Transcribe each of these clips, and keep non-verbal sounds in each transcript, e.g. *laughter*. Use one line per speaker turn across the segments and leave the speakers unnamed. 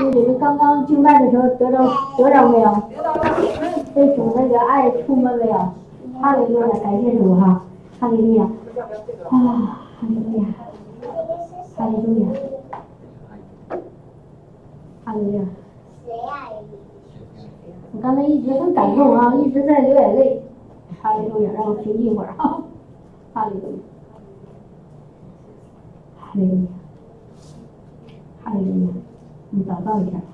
就你们刚刚敬拜的时候得着得着没有？被主那个爱触摸没有？哈利路亚，感谢主哈，哈利路亚，啊，哈利路亚，哈利路亚，哈利路亚。我刚才一直很感动啊，一直在流眼泪。哈利路亚，让我平静一会儿哈。哈利路亚，哈利路亚，哈利路亚，你祷告一下吧。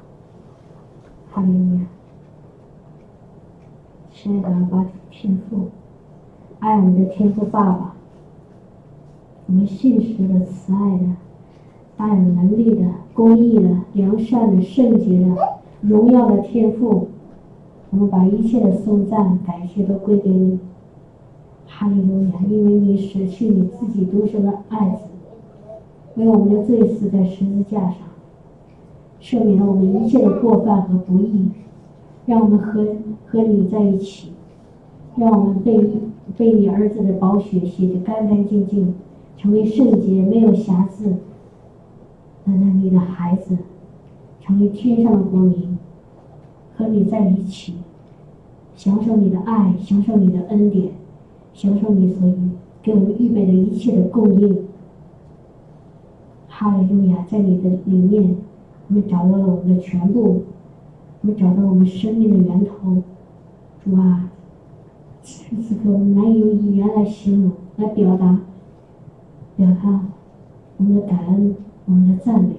哈利路亚，亲爱的阿爸天父，爱我们的天父爸爸，我们信实的、慈爱的、大有能力的、公义的、良善的、圣洁的、荣耀的天父，我们把一切的颂赞、感谢都归给你。哈利路亚！因为你舍去你自己独生的爱子，为我们的罪死在十字架上，赦免了我们一切的过犯和不义，让我们和和你在一起，让我们被被你儿子的宝血洗得干干净净，成为圣洁没有瑕疵的那你的孩子，成为天上的国民，和你在一起，享受你的爱，享受你的恩典。享受你所给我们预备的一切的供应，哈利路亚！在你的里面，我们找到了我们的全部，我们找到我们生命的源头。主啊，此时此刻我们难以用语言来形容、来表达、表达我们的感恩、我们的赞美。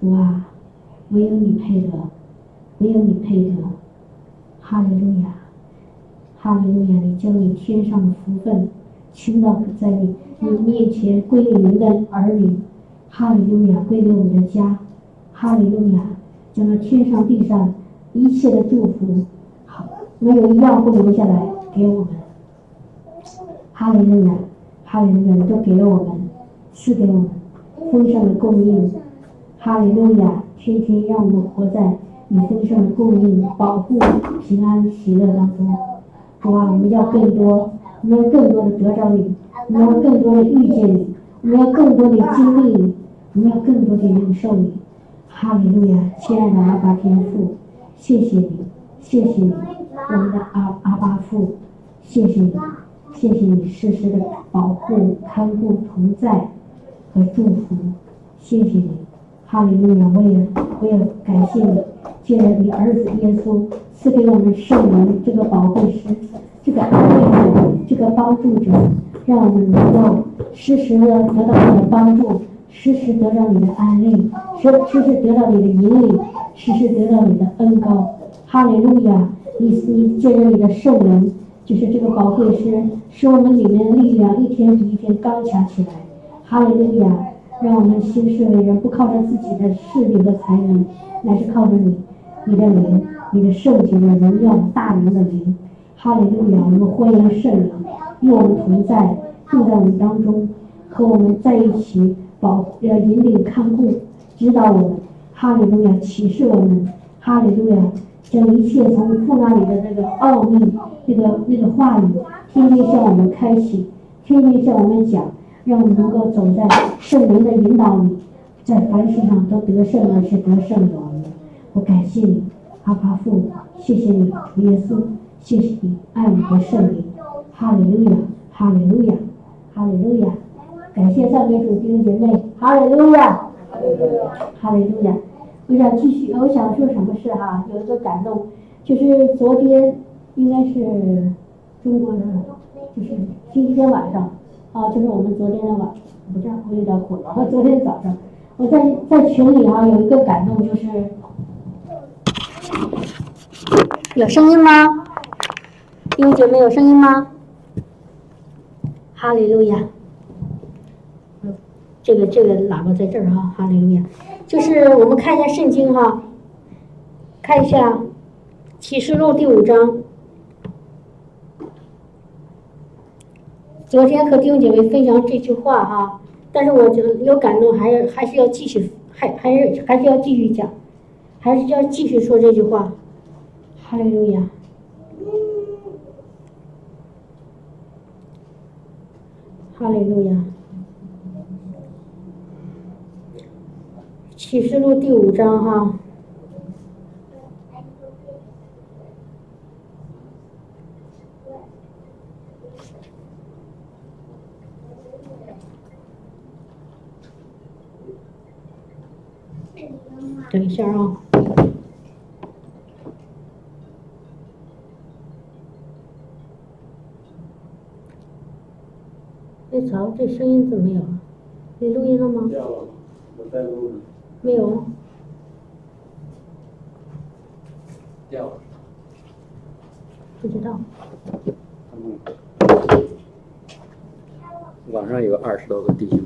主啊，唯有你配得，唯有你配得。哈利路亚！哈利路亚！你将你天上的福分倾倒在你你面前归给您的儿女。哈利路亚！归给我们的家。哈利路亚！将那天上地上一切的祝福，好，没有一样不留下来给我们。哈利路亚！哈利路亚！都给了我们，赐给我们丰盛的供应。哈利路亚！天天让我们活在你丰盛的供应、保护、平安、喜乐当中。主啊，我们要更多，我们要更多的得着你，我们要更多的遇见你，我们要更多的经历你，我们要更多的领受你。哈利路亚，亲爱的阿巴天父，谢谢你，谢谢你，我们的阿阿巴父，谢谢你，谢谢你时时的保护、看顾、同在和祝福，谢谢你。哈利路亚，我也我也感谢你，借着你儿子耶稣赐给我们圣灵这个保护师，这个安慰者，这个帮助者，让我们能够时时的得到你的帮助，时时得到你的安慰，时时时得到你的引领，时时得到你的恩高。哈利路亚，你你借着你的圣灵，就是这个宝贵师，使我们里面的力量一天比一天刚强起来。哈利路亚。让我们行事为人，不靠着自己的势力和才能，乃是靠着你，你的灵，你的圣洁的荣耀大能的灵。哈利路亚！我们欢迎圣灵与我们同在，住在我们当中，和我们在一起，保要引领看顾，指导我们。哈利路亚！启示我们。哈利路亚！将一切从父那里的那个奥秘，那个那个话语，天天向我们开启，天天向我们讲。让我们能够走在圣灵的引导里，在凡事上都得胜而且得胜的。我感谢你，阿爸父，谢谢你，耶稣，谢谢你爱我的圣灵。哈利路亚，哈利路亚，哈利路亚！感谢赞美主弟兄姐妹，哈利路亚，哈利路亚！我想继续，我想说什么事哈？有一个感动，就是昨天应该是中国人，就是星期天晚上。啊，就是我们昨天的晚，不是，我有点混了。昨天早上，我在在群里啊有一个感动，就是有声音吗？弟兄姐妹有声音吗？哈利路亚！这个这个喇叭在这儿哈，哈利路亚！就是我们看一下圣经哈，看一下启示录第五章。昨天和弟兄姐妹分享这句话哈，但是我觉得有感动，还是还是要继续，还还是还是要继续讲，还是要继续说这句话。哈利路亚，哈利路亚。启示录第五章哈。等一下啊。哎，操，这声音怎么有？你录音了吗？
掉了，我在录呢。
没有。
掉了。
不知道。
网上有二十多个弟兄。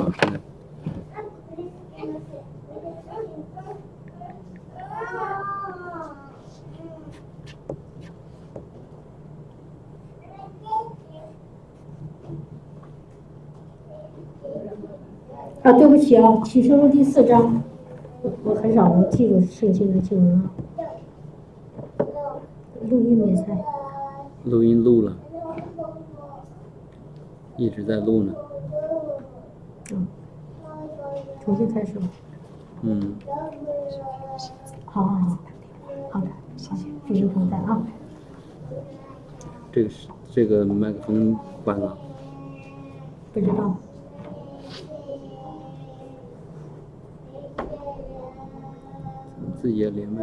啊，对不起啊，启示录第四章，我很少能记住圣经的经文啊。录音没在。
录音录了，一直在录呢。
嗯。重新开始吧。
嗯。
好好好，好的，谢谢，祝您同在啊。
这个是这个麦克风关了。
不知道。
自己也连麦。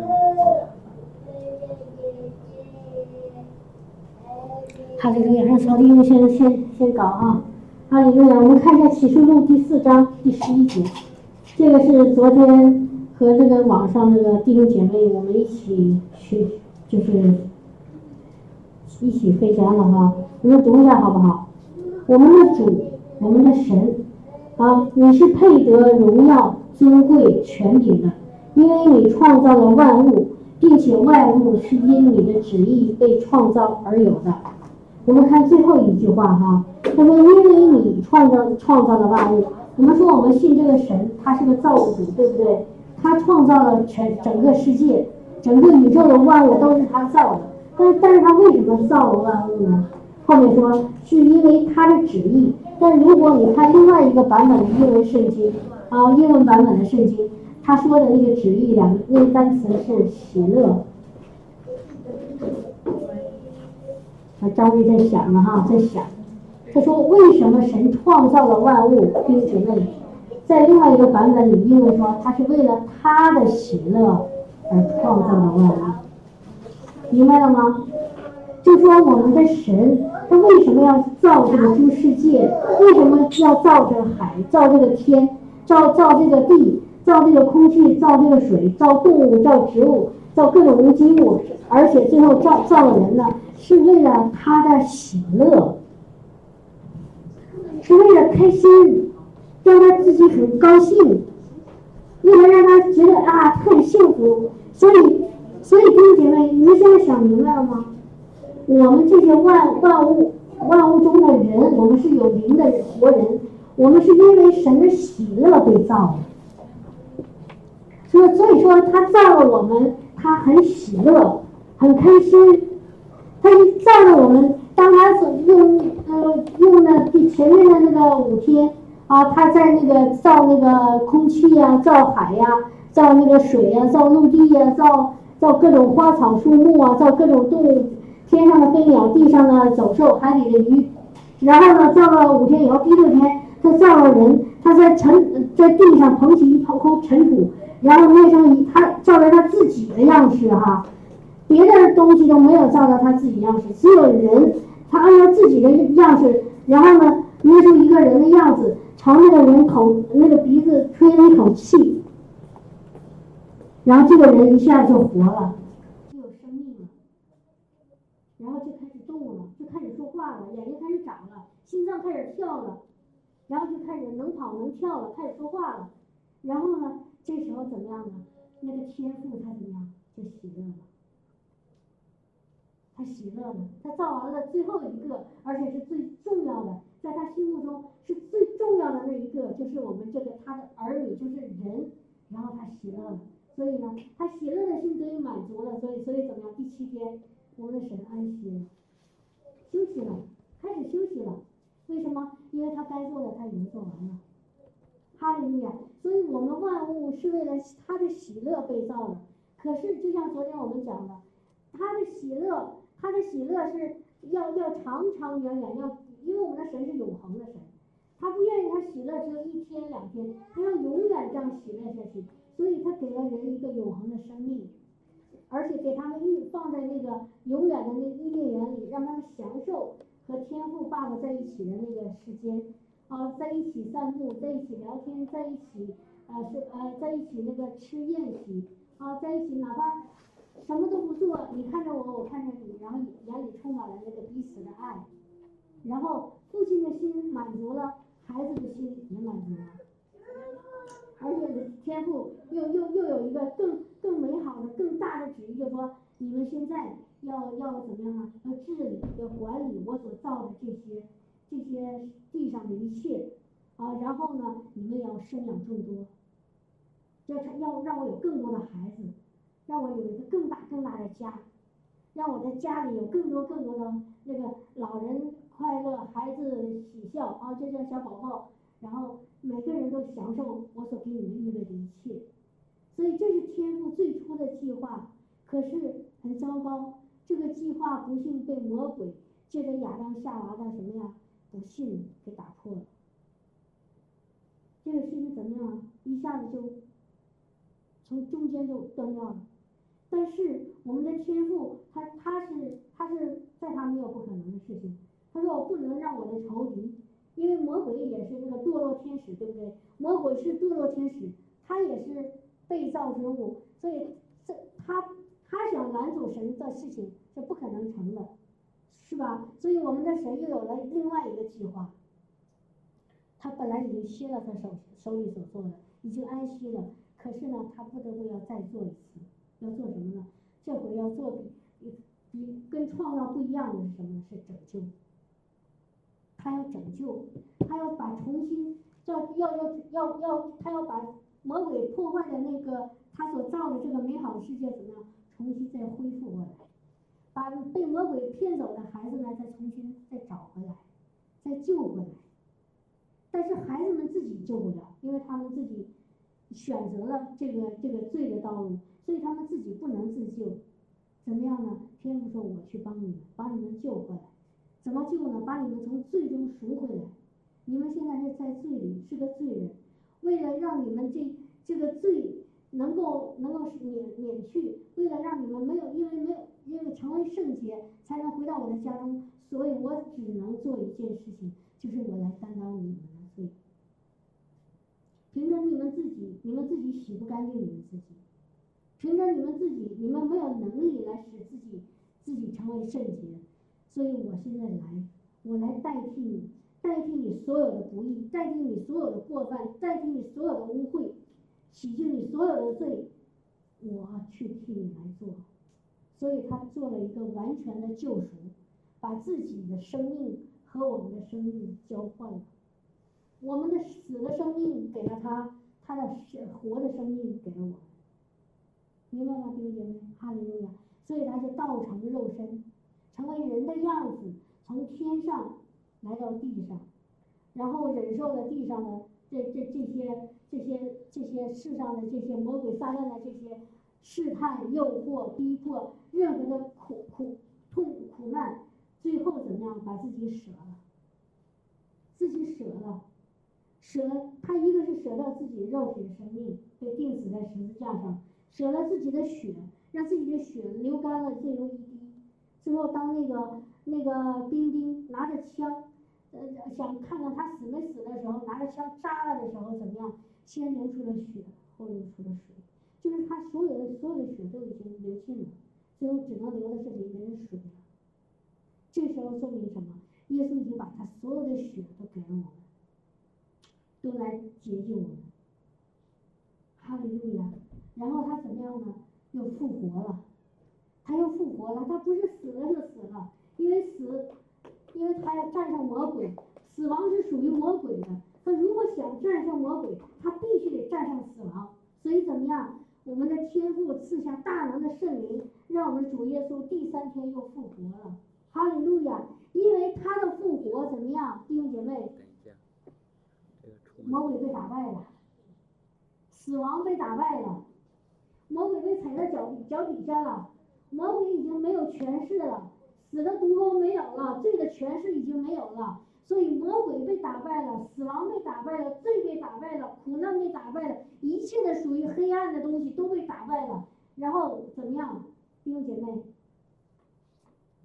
哈利路亚，让曹弟兄先先先搞啊！哈利路亚，我们看一下启示录第四章第十一节，这个是昨天和这个网上那个弟兄姐妹我们一起去，就是一起飞翔了哈。我们读一下好不好？我们的主，我们的神啊，你是配得荣耀、尊贵、权柄的。因为你创造了万物，并且万物是因你的旨意被创造而有的。我们看最后一句话哈，他说：“因为你创造创造了万物。”我们说我们信这个神，他是个造物主，对不对？他创造了全整个世界，整个宇宙的万物都是他造的。但但是他为什么造了万物呢？后面说是因为他的旨意。但如果你看另外一个版本的英文圣经啊，英文版本的圣经。他说的那个旨意两个那个单词是喜乐。啊，张瑞在想了哈，在想，他说为什么神创造了万物，并且问，在另外一个版本里，英文说他是为了他的喜乐而创造了万物，明白了吗？就说我们的神，他为什么要造这个诸世界？为什么要造这个海，造这个天，造造这个地？造这个空气，造这个水，造动物，造植物，造各种无机物，而且最后造造了人呢，是为了他的喜乐，是为了开心，让他自己很高兴，为了让他觉得啊特别幸福。所以，所以弟兄姐妹，你们现在想明白了吗？我们这些万万物万物中的人，我们是有灵的活人，我们是因为神的喜乐被造的。所，所以说他造了我们，他很喜乐，很开心。他一造了我们，当他用呃用的第前面的那个五天啊，他在那个造那个空气呀，造海呀，造那个水呀，造陆地呀，造造各种花草树木啊，造各种动物，天上的飞鸟，地上的走兽，海里的鱼。然后呢，造了五天以后，第六天他造了人，他在尘在地上捧起一捧空尘土。然后捏成一，他照着他自己的样式哈，别的东西都没有照着他自己样式，只有人，他按照自己的样式，然后呢捏出一个人的样子，朝那个人口那个鼻子吹了一口气，然后这个人一下就活了，就有生命了，然后就开始动了，就开始说话了，眼睛开始长了，心脏开始跳了，然后就开始能跑能跳了，开始说话了，然后呢？这时候怎么样呢？那个天赋他怎么样？就喜乐了。他喜乐了，他造完了最后一个，而且是最重要的，在他心目中是最重要的那一个，就是我们这个他的儿女，就是人。然后他喜乐了，所以呢，他喜乐的心得以满足了，所以所以怎么样？第七天，我们的神安息了，休息了，开始休息了。为什么？因为他该做的他已经做完了。哈利路亚！所以我们万物是为了他的喜乐被造的。可是就像昨天我们讲的，他的喜乐，他的喜乐是要要长长远远，要因为我们的神是永恒的神，他不愿意他喜乐只有一天两天，他要永远这样喜乐下去。所以他给了人一个永恒的生命，而且给他们预放在那个永远的那伊甸园里，让他们享受和天父爸爸在一起的那个时间，啊，在一起散步，在一起聊天，在一起呃是呃在一起那个吃宴席，啊，在一起哪怕什么都不做，你看着我，我看着你，然后眼里充满了那个彼此的爱，然后父亲的心满足了，孩子的心也满足了。而且天赋又又又有一个更更美好的、更大的旨意，就说你们现在要要怎么样呢？要治理、要管理我所造的这些这些地上的一切啊，然后呢，你们也要生养众多，要要让我有更多的孩子，让我有一个更大更大的家，让我的家里有更多更多的那个老人快乐、孩子喜笑啊，就像小宝宝。然后每个人都享受我所给你们预备的一切，所以这是天赋最初的计划。可是很糟糕，这个计划不幸被魔鬼借着亚当夏娃的什么呀不信给打破了。这个事情怎么样？一下子就从中间就断掉了。但是我们的天赋，他他是他是在他没有不可能的事情。他说我不能让我的仇敌。因为魔鬼也是那个堕落天使，对不对？魔鬼是堕落天使，他也是被造之物，所以这他他想拦阻神的事情是不可能成的，是吧？所以我们的神又有了另外一个计划。他本来已经歇了他手手里所做的，已经安息了，可是呢，他不得不要再做一次，要做什么呢？这回要做比比跟创造不一样的是什么呢？是拯救。他要拯救，他要把重新要要要要要，他要把魔鬼破坏的那个他所造的这个美好的世界怎么样重新再恢复过来，把被魔鬼骗走的孩子呢再重新再找回来，再救回来。但是孩子们自己救不了，因为他们自己选择了这个这个罪的道路，所以他们自己不能自救。怎么样呢？天父说：“我去帮你们，把你们救回来。”怎么救呢？把你们从罪中赎回来。你们现在是在罪里，是个罪人。为了让你们这这个罪能够能够免免去，为了让你们没有因为没有因为成为圣洁，才能回到我的家中，所以我只能做一件事情，就是我来担当你们的罪。凭着你们自己，你们自己洗不干净你们自己；凭着你们自己，你们没有能力来使自己自己成为圣洁。所以我现在来，我来代替你，代替你所有的不义，代替你所有的过犯，代替你所有的污秽，洗净你所有的罪，我去替你来做。所以他做了一个完全的救赎，把自己的生命和我们的生命交换了，我们的死的生命给了他，他的生活的生命给了我们，明白吗，弟兄姐妹？哈利路亚！所以他就道成肉身。成为人的样子，从天上来到地上，然后忍受了地上的这这这些这些这些世上的这些魔鬼撒旦的这些试探、诱惑、逼迫，任何的苦苦痛苦苦难，最后怎么样？把自己舍了，自己舍了，舍了他一个是舍掉自己肉体的生命，被钉死在十字架上，舍了自己的血，让自己的血流干了，最后一滴。最后，当那个那个兵丁拿着枪，呃，想看看他死没死的时候，拿着枪扎了的时候怎么样？先流出了血，后流出了水，就是他所有的所有的血都已经流尽了，最后只能流的是里面的水。这时候说明什么？耶稣已经把他所有的血都给了我们，都来洁净我们。哈利路亚！然后他怎么样呢？又复活了。他又复活了，他不是死了就死了，因为死，因为他要战胜魔鬼，死亡是属于魔鬼的。他如果想战胜魔鬼，他必须得战胜死亡。所以怎么样？我们的天父赐下大能的圣灵，让我们主耶稣第三天又复活了。哈利路亚！因为他的复活怎么样，弟兄姐妹？
等一下，这个
魔鬼被打败了，死亡被打败了，魔鬼被踩在脚底脚底下了，魔鬼已经没有权势了，死的毒钩没有了，罪的权势已经没有了，所以魔鬼被打败了，死亡被打败了，罪被打败了，苦难被打败了，一切的属于黑暗的东西都被打败了，然后怎么样，弟兄姐妹？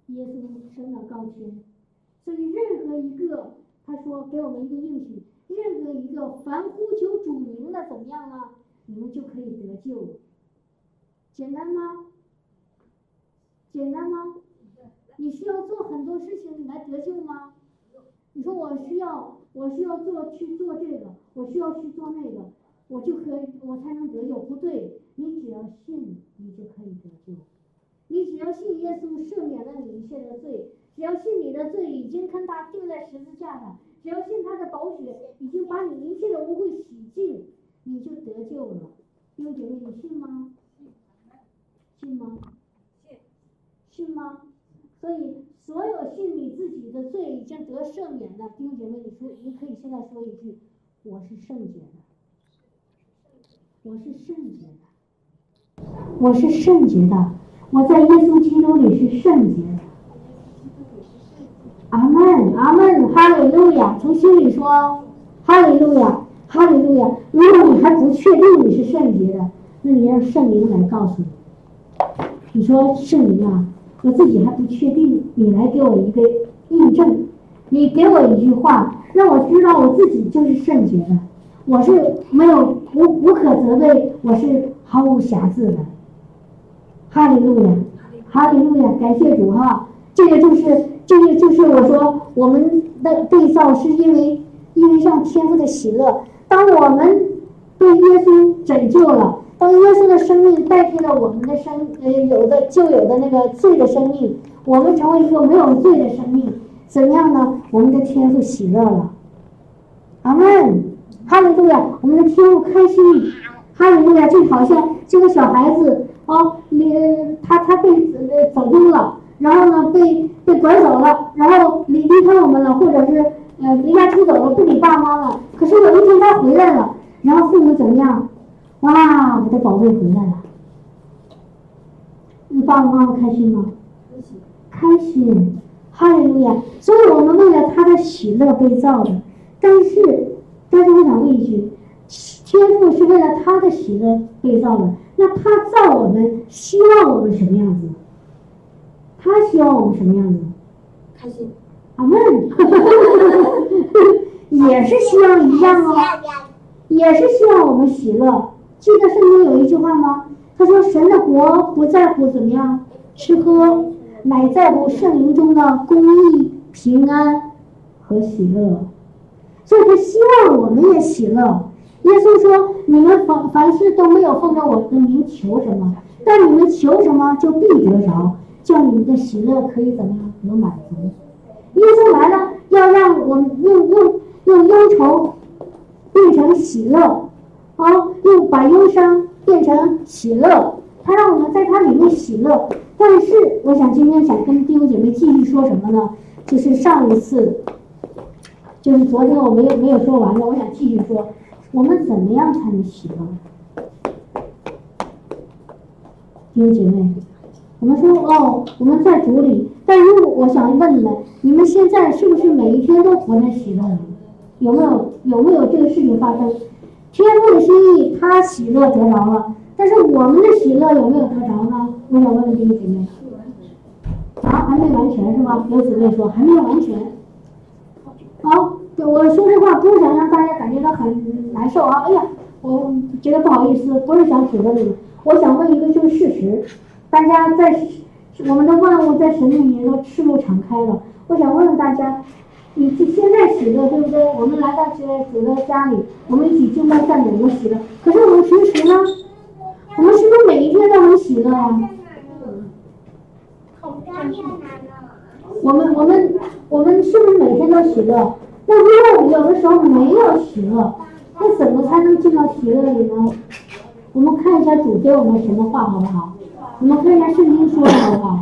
耶稣升了高天，所以任何一个他说给我们一个应许，任何一个凡呼求主名的怎么样呢？你们就可以得救。简单吗？简单吗？你需要做很多事情你来得救吗？你说我需要，我需要做去做这个，我需要去做那个，我就可以我才能得救？不对，你只要信，你就可以得救。你只要信耶稣赦免了你一切的罪，只要信你的罪已经跟他钉在十字架上，只要信他的宝血已经把你一切的污秽洗净，你就得救了。弟兄姐妹，你信吗？信吗？
信。
信吗？所以，所有信你自己的罪已经得赦免的弟兄姐妹，你说，你可以现在说一句：我是圣洁的，我是圣洁的，我是圣洁的。我在耶稣基督里是圣洁的，阿门，阿门，哈利路亚！从心里说，哈利路亚，哈利路亚！如果你还不确定你是圣洁的，那你让圣灵来告诉你。你说圣灵啊，我自己还不确定，你来给我一个印证，你给我一句话，让我知道我自己就是圣洁的，我是没有无无可责备，我是毫无瑕疵的。哈利路亚，哈利路亚，感谢主哈！这个就是，这个就是我说我们的被造是因为因为上天父的喜乐。当我们被耶稣拯救了，当耶稣的生命代替了我们的生呃有的旧有的那个罪的生命，我们成为一个没有罪的生命，怎么样呢？我们的天父喜乐了。阿门，哈利路亚，我们的天父开心。哈利路亚，就好像这个小孩子。哦，离他他被呃走丢了，然后呢被被拐走了，然后离离开我们了，或者是呃离家出走了，不理爸妈了。可是有一天他回来了，然后父母怎么样？哇，我的宝贝回来了，你爸爸妈妈开心吗？开心，开心，哈利路亚！所以我们为了他的喜乐被造的，但是但是我想问一句，天赋是为了他的喜乐被造的。那他造我们，希望我们什么样子？他希望我们什么样子？
开心。
阿门。*laughs* *laughs* 也是希望一样哦，也是希望我们喜乐。记得圣经有一句话吗？他说：“神的国不在乎怎么样吃喝，乃在乎圣灵中的公义、平安和喜乐。”所以他希望我们也喜乐。耶稣说：“你们凡凡事都没有奉着我的名求什么，但你们求什么就必得着，叫你们的喜乐可以怎么样得满足。”耶稣来了，要让我们用用用忧愁变成喜乐，好，又把忧伤变成喜乐。他让我们在他里面喜乐。但是，我想今天想跟弟兄姐妹继续说什么呢？就是上一次，就是昨天我没有没有说完的，我想继续说。我们怎么样才能喜乐？弟兄姐妹，我们说哦，我们在主里。但如果我想问你们，你们现在是不是每一天都活在喜乐里？有没有有没有这个事情发生？天父的心意，他喜乐得着了，但是我们的喜乐有没有得着呢？我想问问弟兄姐妹。啊，还没完全是吧？有姊妹说还没有完全。好。我说这话不是想让大家感觉到很难受啊！哎呀，我觉得不好意思，不是想指责你们。我想问一个就是事实，大家在我们的万物在神里面都赤露敞开了。我想问问大家，你现在喜乐对不对？我们来到这主的家里，我们一起敬拜赞美，我喜乐。可是我们平时呢？我们是不是每一天都很喜乐啊？我们我们我们是不是每天都喜乐？那如果我们有的时候没有喜乐，那怎么才能进到喜乐里呢？我们看一下主给我们什么话好不好？我们看一下圣经说的好不好？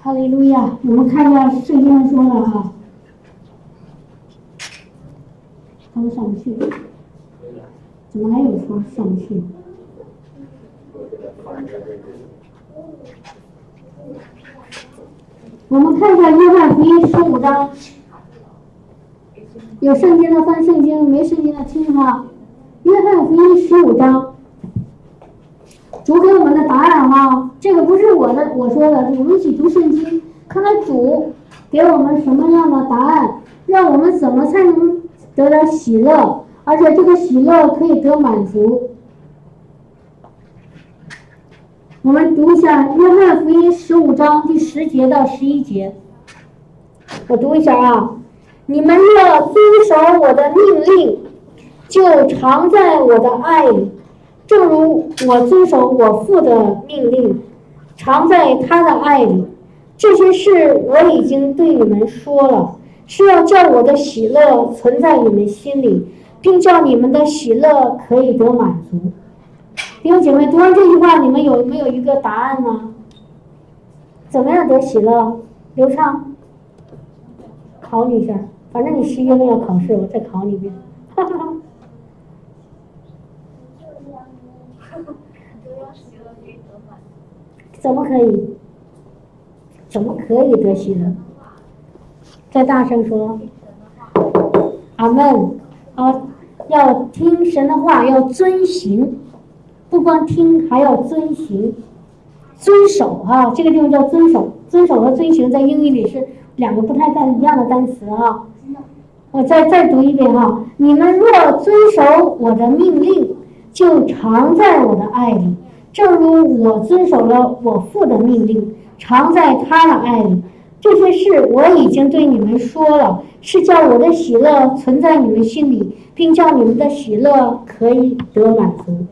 哈利路亚！我们看一下圣经说的哈，他们上不去，怎么还有说上不去？我们看一下约翰福音十五章，有圣经的翻圣经，没圣经的听哈。约翰福音十五章，主给我们的答案哈，这个不是我的我说的，我们一起读圣经，看看主给我们什么样的答案，让我们怎么才能得到喜乐，而且这个喜乐可以得满足。我们读一下《约翰福音》十五章第十节到十一节。我读一下啊，你们若遵守我的命令，就常在我的爱里，正如我遵守我父的命令，常在他的爱里。这些事我已经对你们说了，是要叫我的喜乐存在你们心里，并叫你们的喜乐可以得满足。弟兄姐妹，读完这句话，你们有没有一个答案呢？怎么样得喜乐？刘畅，考你一下，反正你十一月份要考试，我再考你一遍。哈哈哈。怎么可以？怎么可以得喜乐？再大声说。阿门。啊，要听神的话，要遵行。不光听，还要遵行、遵守啊。这个地方叫遵守，遵守和遵行在英语里是两个不太一样的单词啊。我再再读一遍哈。你们若遵守我的命令，就常在我的爱里，正如我遵守了我父的命令，常在他的爱里。这些事我已经对你们说了，是叫我的喜乐存在你们心里，并叫你们的喜乐可以得满足。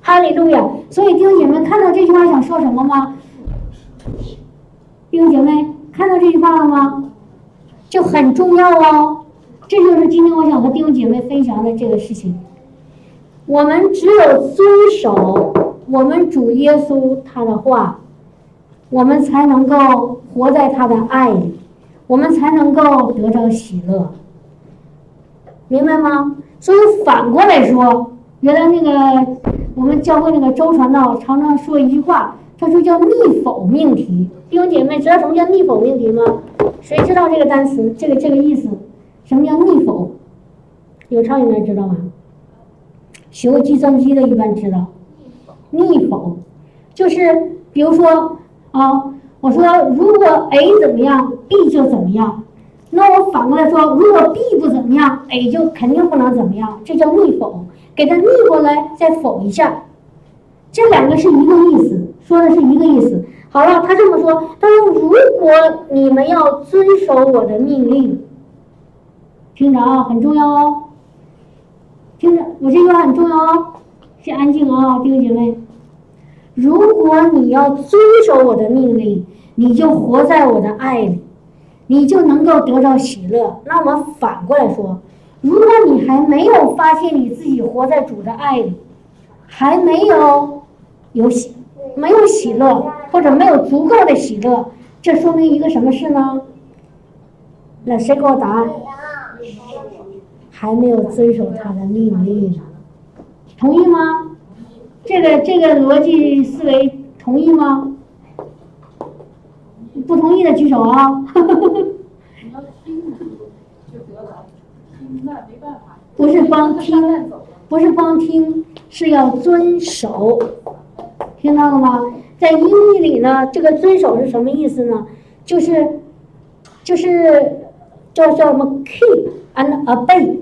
哈利路亚！所以弟兄姐妹看到这句话想说什么吗？弟兄姐妹看到这句话了吗？就很重要哦。这就是今天我想和弟兄姐妹分享的这个事情。我们只有遵守我们主耶稣他的话，我们才能够活在他的爱里，我们才能够得着喜乐。明白吗？所以反过来说，原来那个。我们教会那个周传道常常说一句话，他说叫逆否命题。弟兄姐妹知道什么叫逆否命题吗？谁知道这个单词？这个这个意思？什么叫逆否？有唱应该知道吗？学过计算机的一般知道。逆否就是比如说啊，我说如果 A 怎么样，B 就怎么样，那我反过来说，如果 B 不怎么样，A 就肯定不能怎么样，这叫逆否。给它逆过来，再否一下，这两个是一个意思，说的是一个意思。好了，他这么说，他说：“如果你们要遵守我的命令，听着啊，很重要哦，听着，我这句话很重要哦，先安静啊，弟兄姐妹。如果你要遵守我的命令，你就活在我的爱里，你就能够得到喜乐。那我反过来说。”如果你还没有发现你自己活在主的爱里，还没有有喜，没有喜乐，或者没有足够的喜乐，这说明一个什么事呢？那谁给我答案？还没有遵守他的命令，同意吗？这个这个逻辑思维同意吗？不同意的举手啊！不是光听，不是光听，是要遵守，听到了吗？在英语里呢，这个遵守是什么意思呢？就是，就是叫叫什么 keep and obey，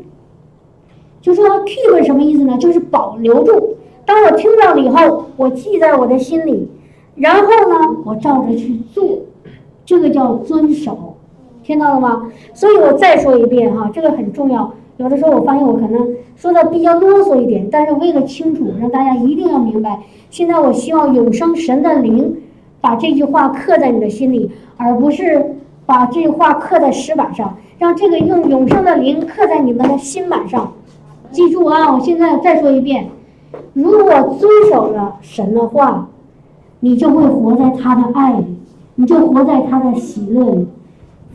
就说 keep 什么意思呢？就是保留住。当我听到了以后，我记在我的心里，然后呢，我照着去做，这个叫遵守，听到了吗？所以我再说一遍哈，这个很重要。有的时候我发现我可能说的比较啰嗦一点，但是为了清楚，让大家一定要明白。现在我希望永生神的灵把这句话刻在你的心里，而不是把这句话刻在石板上，让这个用永生的灵刻在你们的心板上。记住啊！我现在再说一遍：如果遵守了神的话，你就会活在他的爱里，你就活在他的喜乐里。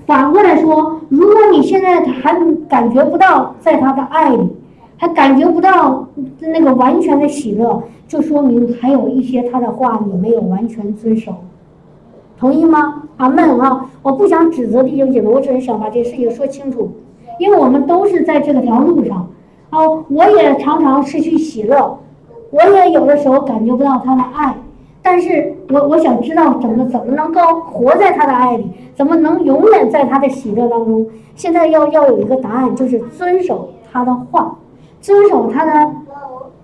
反过来说，如果你现在还感觉不到在他的爱里，还感觉不到那个完全的喜乐，就说明还有一些他的话你没有完全遵守。同意吗？阿门啊！我不想指责弟兄姐妹，我只是想把这事情说清楚，因为我们都是在这个条路上。哦，我也常常失去喜乐，我也有的时候感觉不到他的爱。但是我我想知道怎么怎么能够活在他的爱里，怎么能永远在他的喜乐当中？现在要要有一个答案，就是遵守他的话，遵守他的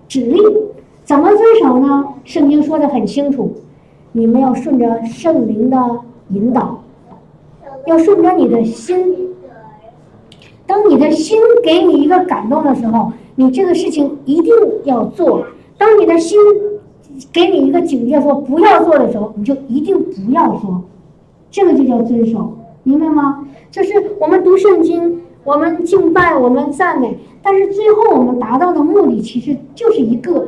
指令。怎么遵守呢？圣经说的很清楚，你们要顺着圣灵的引导，要顺着你的心。当你的心给你一个感动的时候，你这个事情一定要做。当你的心。给你一个警戒，说不要做的时候，你就一定不要说，这个就叫遵守，明白吗？就是我们读圣经，我们敬拜，我们赞美，但是最后我们达到的目的其实就是一个，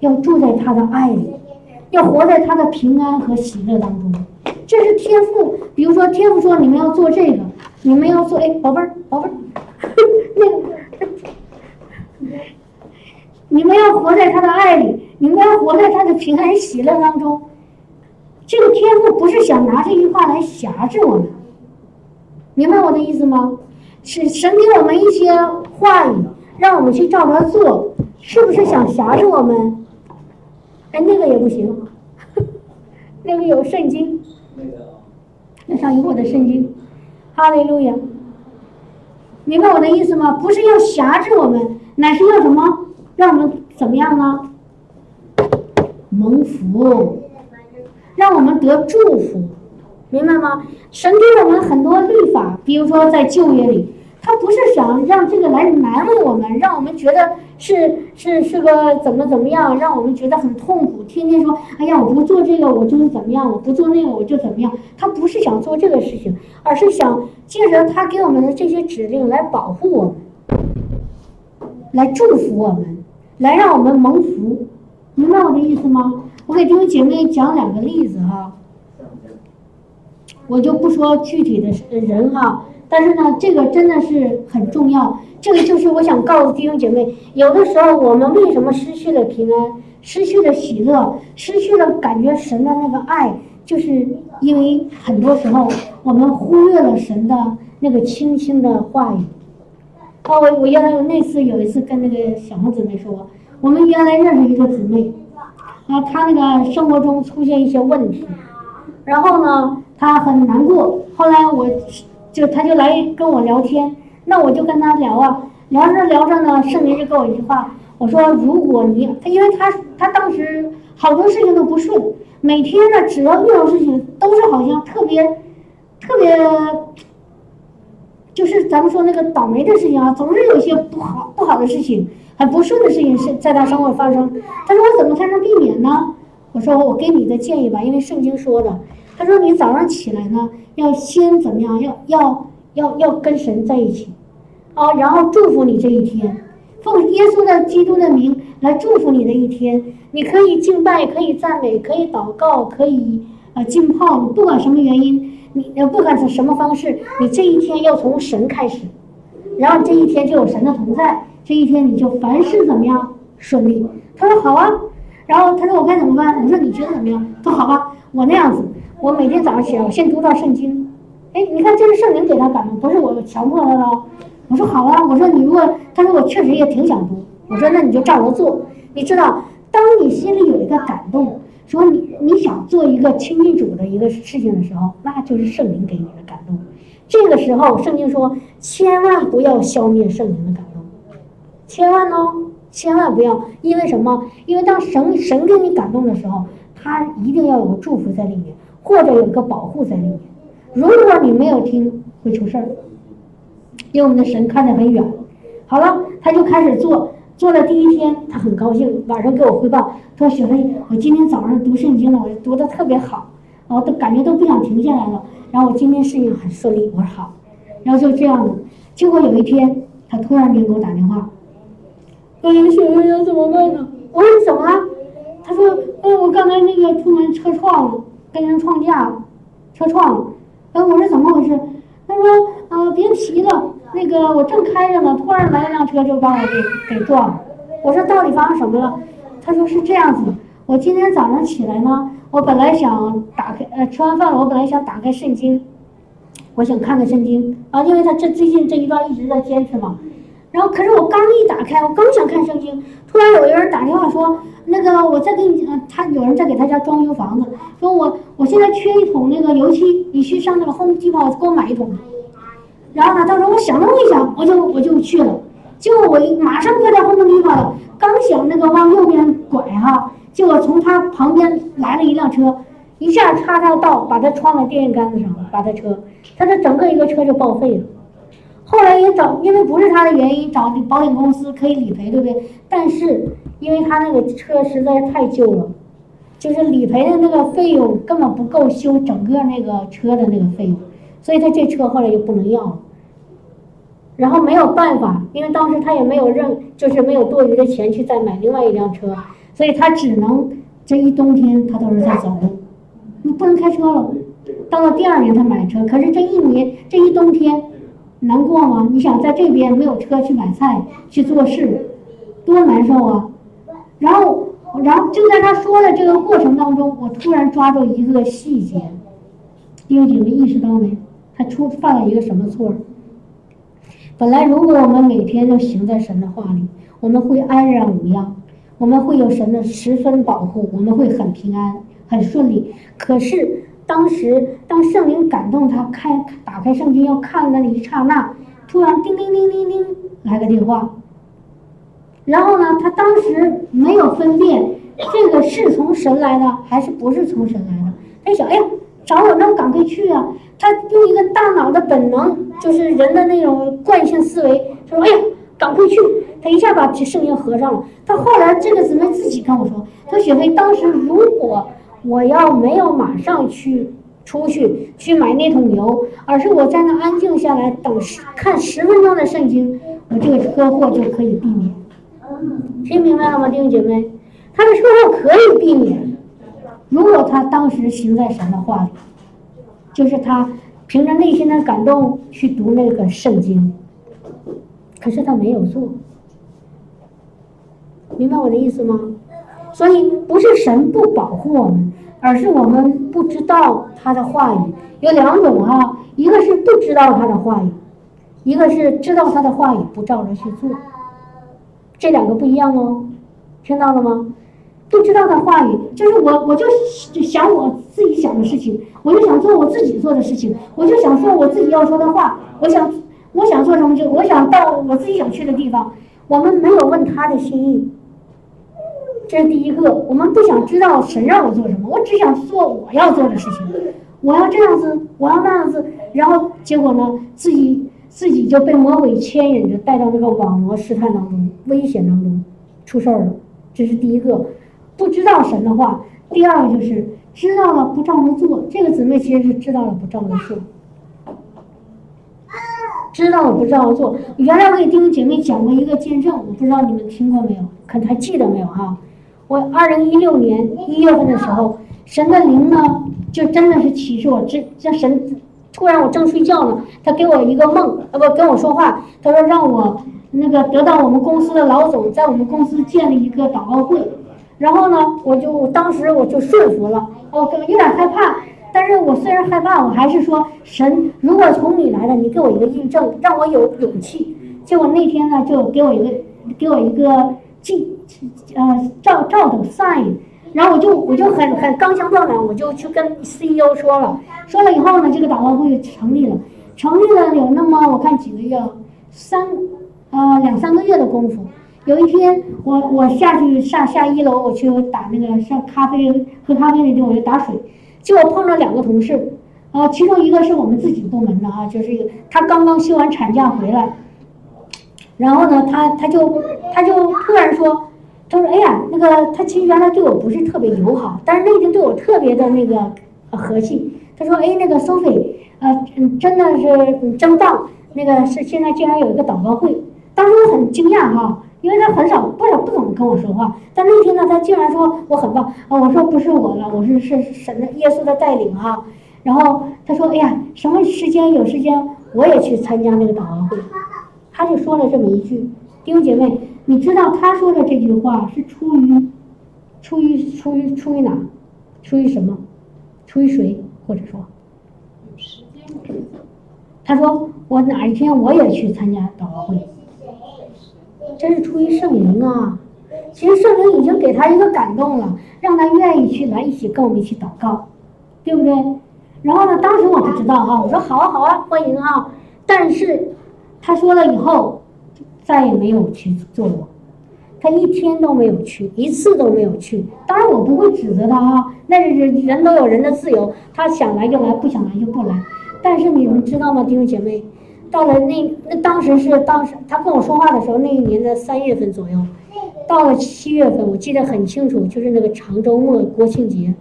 要住在他的爱里，要活在他的平安和喜乐当中。这是天赋。比如说天赋说你们要做这个，你们要做，哎，宝贝儿，宝贝儿，那个，你们要活在他的爱里。你们要活在他的平安喜乐当中，这个天赋不是想拿这句话来辖制我们，明白我的意思吗？是神给我们一些话语，让我们去照着做，是不是想辖制我们？哎，那个也不行，*laughs* 那个有圣经，那上有我的圣经，哈利路亚，明白我的意思吗？不是要辖制我们，乃是要什么？让我们怎么样呢？蒙福，让我们得祝福，明白吗？神给我们很多律法，比如说在旧约里，他不是想让这个来难为我们，让我们觉得是是是个怎么怎么样，让我们觉得很痛苦，天天说，哎呀，我不做这个我就是怎么样，我不做那个我就怎么样。他不是想做这个事情，而是想借着他给我们的这些指令来保护我们，来祝福我们，来让我们蒙福。明白我的意思吗？我给弟兄姐妹讲两个例子哈，我就不说具体的人哈，但是呢，这个真的是很重要。这个就是我想告诉弟兄姐妹，有的时候我们为什么失去了平安，失去了喜乐，失去了感觉神的那个爱，就是因为很多时候我们忽略了神的那个轻轻的话语。啊，我我原来那次有一次跟那个小红姊妹说。我们原来认识一个姊妹，啊，她那个生活中出现一些问题，然后呢，她很难过。后来我就他就来跟我聊天，那我就跟他聊啊，聊着聊着呢，圣灵就给我一句话，我说如果你，他因为他他当时好多事情都不顺，每天呢只要遇到事情都是好像特别特别，就是咱们说那个倒霉的事情啊，总是有些不好不好的事情。很不顺的事情是在他生活发生，他说我怎么才能避免呢？我说我给你一个建议吧，因为圣经说的，他说你早上起来呢，要先怎么样？要要要要跟神在一起，啊，然后祝福你这一天，奉耶稣的基督的名来祝福你的一天。你可以敬拜，可以赞美，可以祷告，可以呃浸泡，不管什么原因，你呃不管是什么方式，你这一天要从神开始，然后这一天就有神的同在。这一天你就凡事怎么样顺利？他说好啊，然后他说我该怎么办？我说你觉得怎么样？他说好吧，我那样子，我每天早上起来我先读到圣经。哎，你看这是圣灵给他感动，不是我强迫他的。我说好啊，我说你如果他说我确实也挺想读，我说那你就照着做。你知道，当你心里有一个感动，说你你想做一个亲近主的一个事情的时候，那就是圣灵给你的感动。这个时候，圣经说千万不要消灭圣灵的感动。千万哦，千万不要，因为什么？因为当神神给你感动的时候，他一定要有个祝福在里面，或者有一个保护在里面。如果你没有听，会出事儿。因为我们的神看得很远。好了，他就开始做，做了第一天，他很高兴，晚上给我汇报，他说：“雪飞，我今天早上读圣经了，我读的特别好，然后都感觉都不想停下来了。然后我今天事情很顺利。”我说好，然后就这样的。结果有一天，他突然间给我打电话。嗯，雪薇要怎么办呢？我说你怎么了？他说，哦，我刚才那个出门车撞了，跟人撞架。车撞了。哎，我说怎么回事？他说啊，别提了，那个我正开着呢，突然来一辆车就把我给给撞了。我说到底发生什么了？他说是这样子，我今天早上起来呢，我本来想打开呃吃完饭了，我本来想打开圣经，我想看看圣经啊，因为他这最近这一段一直在坚持嘛。然后可是我刚一打开，我刚想看圣经，突然有一个人打电话说，那个我在给你呃，他有人在给他家装修房子，说我我现在缺一桶那个油漆，你去上那个 Home Depot 给我买一桶。然后呢，他说我想了一想，我就我就去了。结果我马上快到后门地方了，刚想那个往右边拐哈，结果从他旁边来了一辆车，一下插他的道，把他撞在电线杆子上，把他车，他的整个一个车就报废了。后来也找，因为不是他的原因，找保险公司可以理赔，对不对？但是因为他那个车实在是太旧了，就是理赔的那个费用根本不够修整个那个车的那个费用，所以他这车后来就不能要了。然后没有办法，因为当时他也没有任，就是没有多余的钱去再买另外一辆车，所以他只能这一冬天他都是在走路，你不能开车了。到了第二年他买车，可是这一年这一冬天难过吗？你想在这边没有车去买菜去做事，多难受啊！然后，然后就在他说的这个过程当中，我突然抓住一个细节，弟兄姐妹意识到没？他出犯了一个什么错？本来，如果我们每天都行在神的话里，我们会安然无恙，我们会有神的十分保护，我们会很平安、很顺利。可是，当时当圣灵感动他开打开圣经要看的那一刹那，突然叮叮叮叮叮来个电话，然后呢，他当时没有分辨这个是从神来的还是不是从神来的，他想，哎呀，找我那我赶快去啊！他用一个大脑的本能，就是人的那种惯性思维，说：“哎呀，赶快去！”他一下把圣经合上了。他后来这个姊妹自己跟我说：“他说雪飞，当时如果我要没有马上去出去去买那桶油，而是我在那安静下来等十看十分钟的圣经，我这个车祸就可以避免。听明白了吗，弟兄姐妹？他的车祸可以避免，如果他当时行在神的话里。”就是他凭着内心的感动去读那个圣经，可是他没有做，明白我的意思吗？所以不是神不保护我们，而是我们不知道他的话语。有两种啊，一个是不知道他的话语，一个是知道他的话语不照着去做，这两个不一样哦，听到了吗？不知道的话语，就是我，我就想我自己想的事情，我就想做我自己做的事情，我就想说我自己要说的话，我想，我想做什么就我想到我自己想去的地方。我们没有问他的心意，这是第一个。我们不想知道神让我做什么，我只想做我要做的事情。我要这样子，我要那样子，然后结果呢，自己自己就被魔鬼牵引着带到那个网络试探当中、危险当中，出事儿了。这是第一个。不知道神的话，第二个就是知道了不照着做。这个姊妹其实是知道了不照着做，知道了不照着做。原来我给弟兄姐妹讲过一个见证，我不知道你们听过没有，可还记得没有哈？我二零一六年一月份的时候，神的灵呢，就真的是启示我，这这神突然我正睡觉呢，他给我一个梦，呃不跟我说话，他说让我那个得到我们公司的老总在我们公司建立一个祷告会。然后呢，我就当时我就顺服了，我有点害怕，但是我虽然害怕，我还是说神，如果从你来的，你给我一个印证，让我有勇气。结果那天呢，就给我一个给我一个记，呃，照照的 sign，然后我就我就很很刚强壮胆，我就去跟 CEO 说了，说了以后呢，这个祷告会成立了，成立了有那么我看几个月，三呃两三个月的功夫。有一天，我我下去上下一楼，我去打那个上咖啡喝咖啡那地方，我就打水，结果碰到两个同事，啊，其中一个是我们自己部门的啊，就是一个他刚刚休完产假回来，然后呢，他他就他就突然说，他说，哎呀，那个他其实原来对我不是特别友好，但是那天对我特别的那个和气。他说，哎，那个 Sophie，呃，真的是真棒，那个是现在竟然有一个祷告会，当时我很惊讶哈。因为他很少不少不怎么跟我说话，但那天呢，他竟然说我很棒啊！我说不是我了，我是是神的耶稣的带领哈。然后他说：“哎呀，什么时间有时间我也去参加那个祷告会。”他就说了这么一句：“弟兄姐妹，你知道他说的这句话是出于，出于出于出于哪？出于什么？出于谁？或者说？”他说：“我哪一天我也去参加祷告会。”这是出于圣灵啊！其实圣灵已经给他一个感动了，让他愿意去来一起跟我们一起祷告，对不对？然后呢，当时我不知道啊，我说好啊好啊，欢迎啊！但是他说了以后，再也没有去做过，他一天都没有去，一次都没有去。当然我不会指责他啊，那是人都有人的自由，他想来就来，不想来就不来。但是你们知道吗，弟兄姐妹？到了那那当时是当时他跟我说话的时候，那一年的三月份左右，到了七月份，我记得很清楚，就是那个长周末国庆节，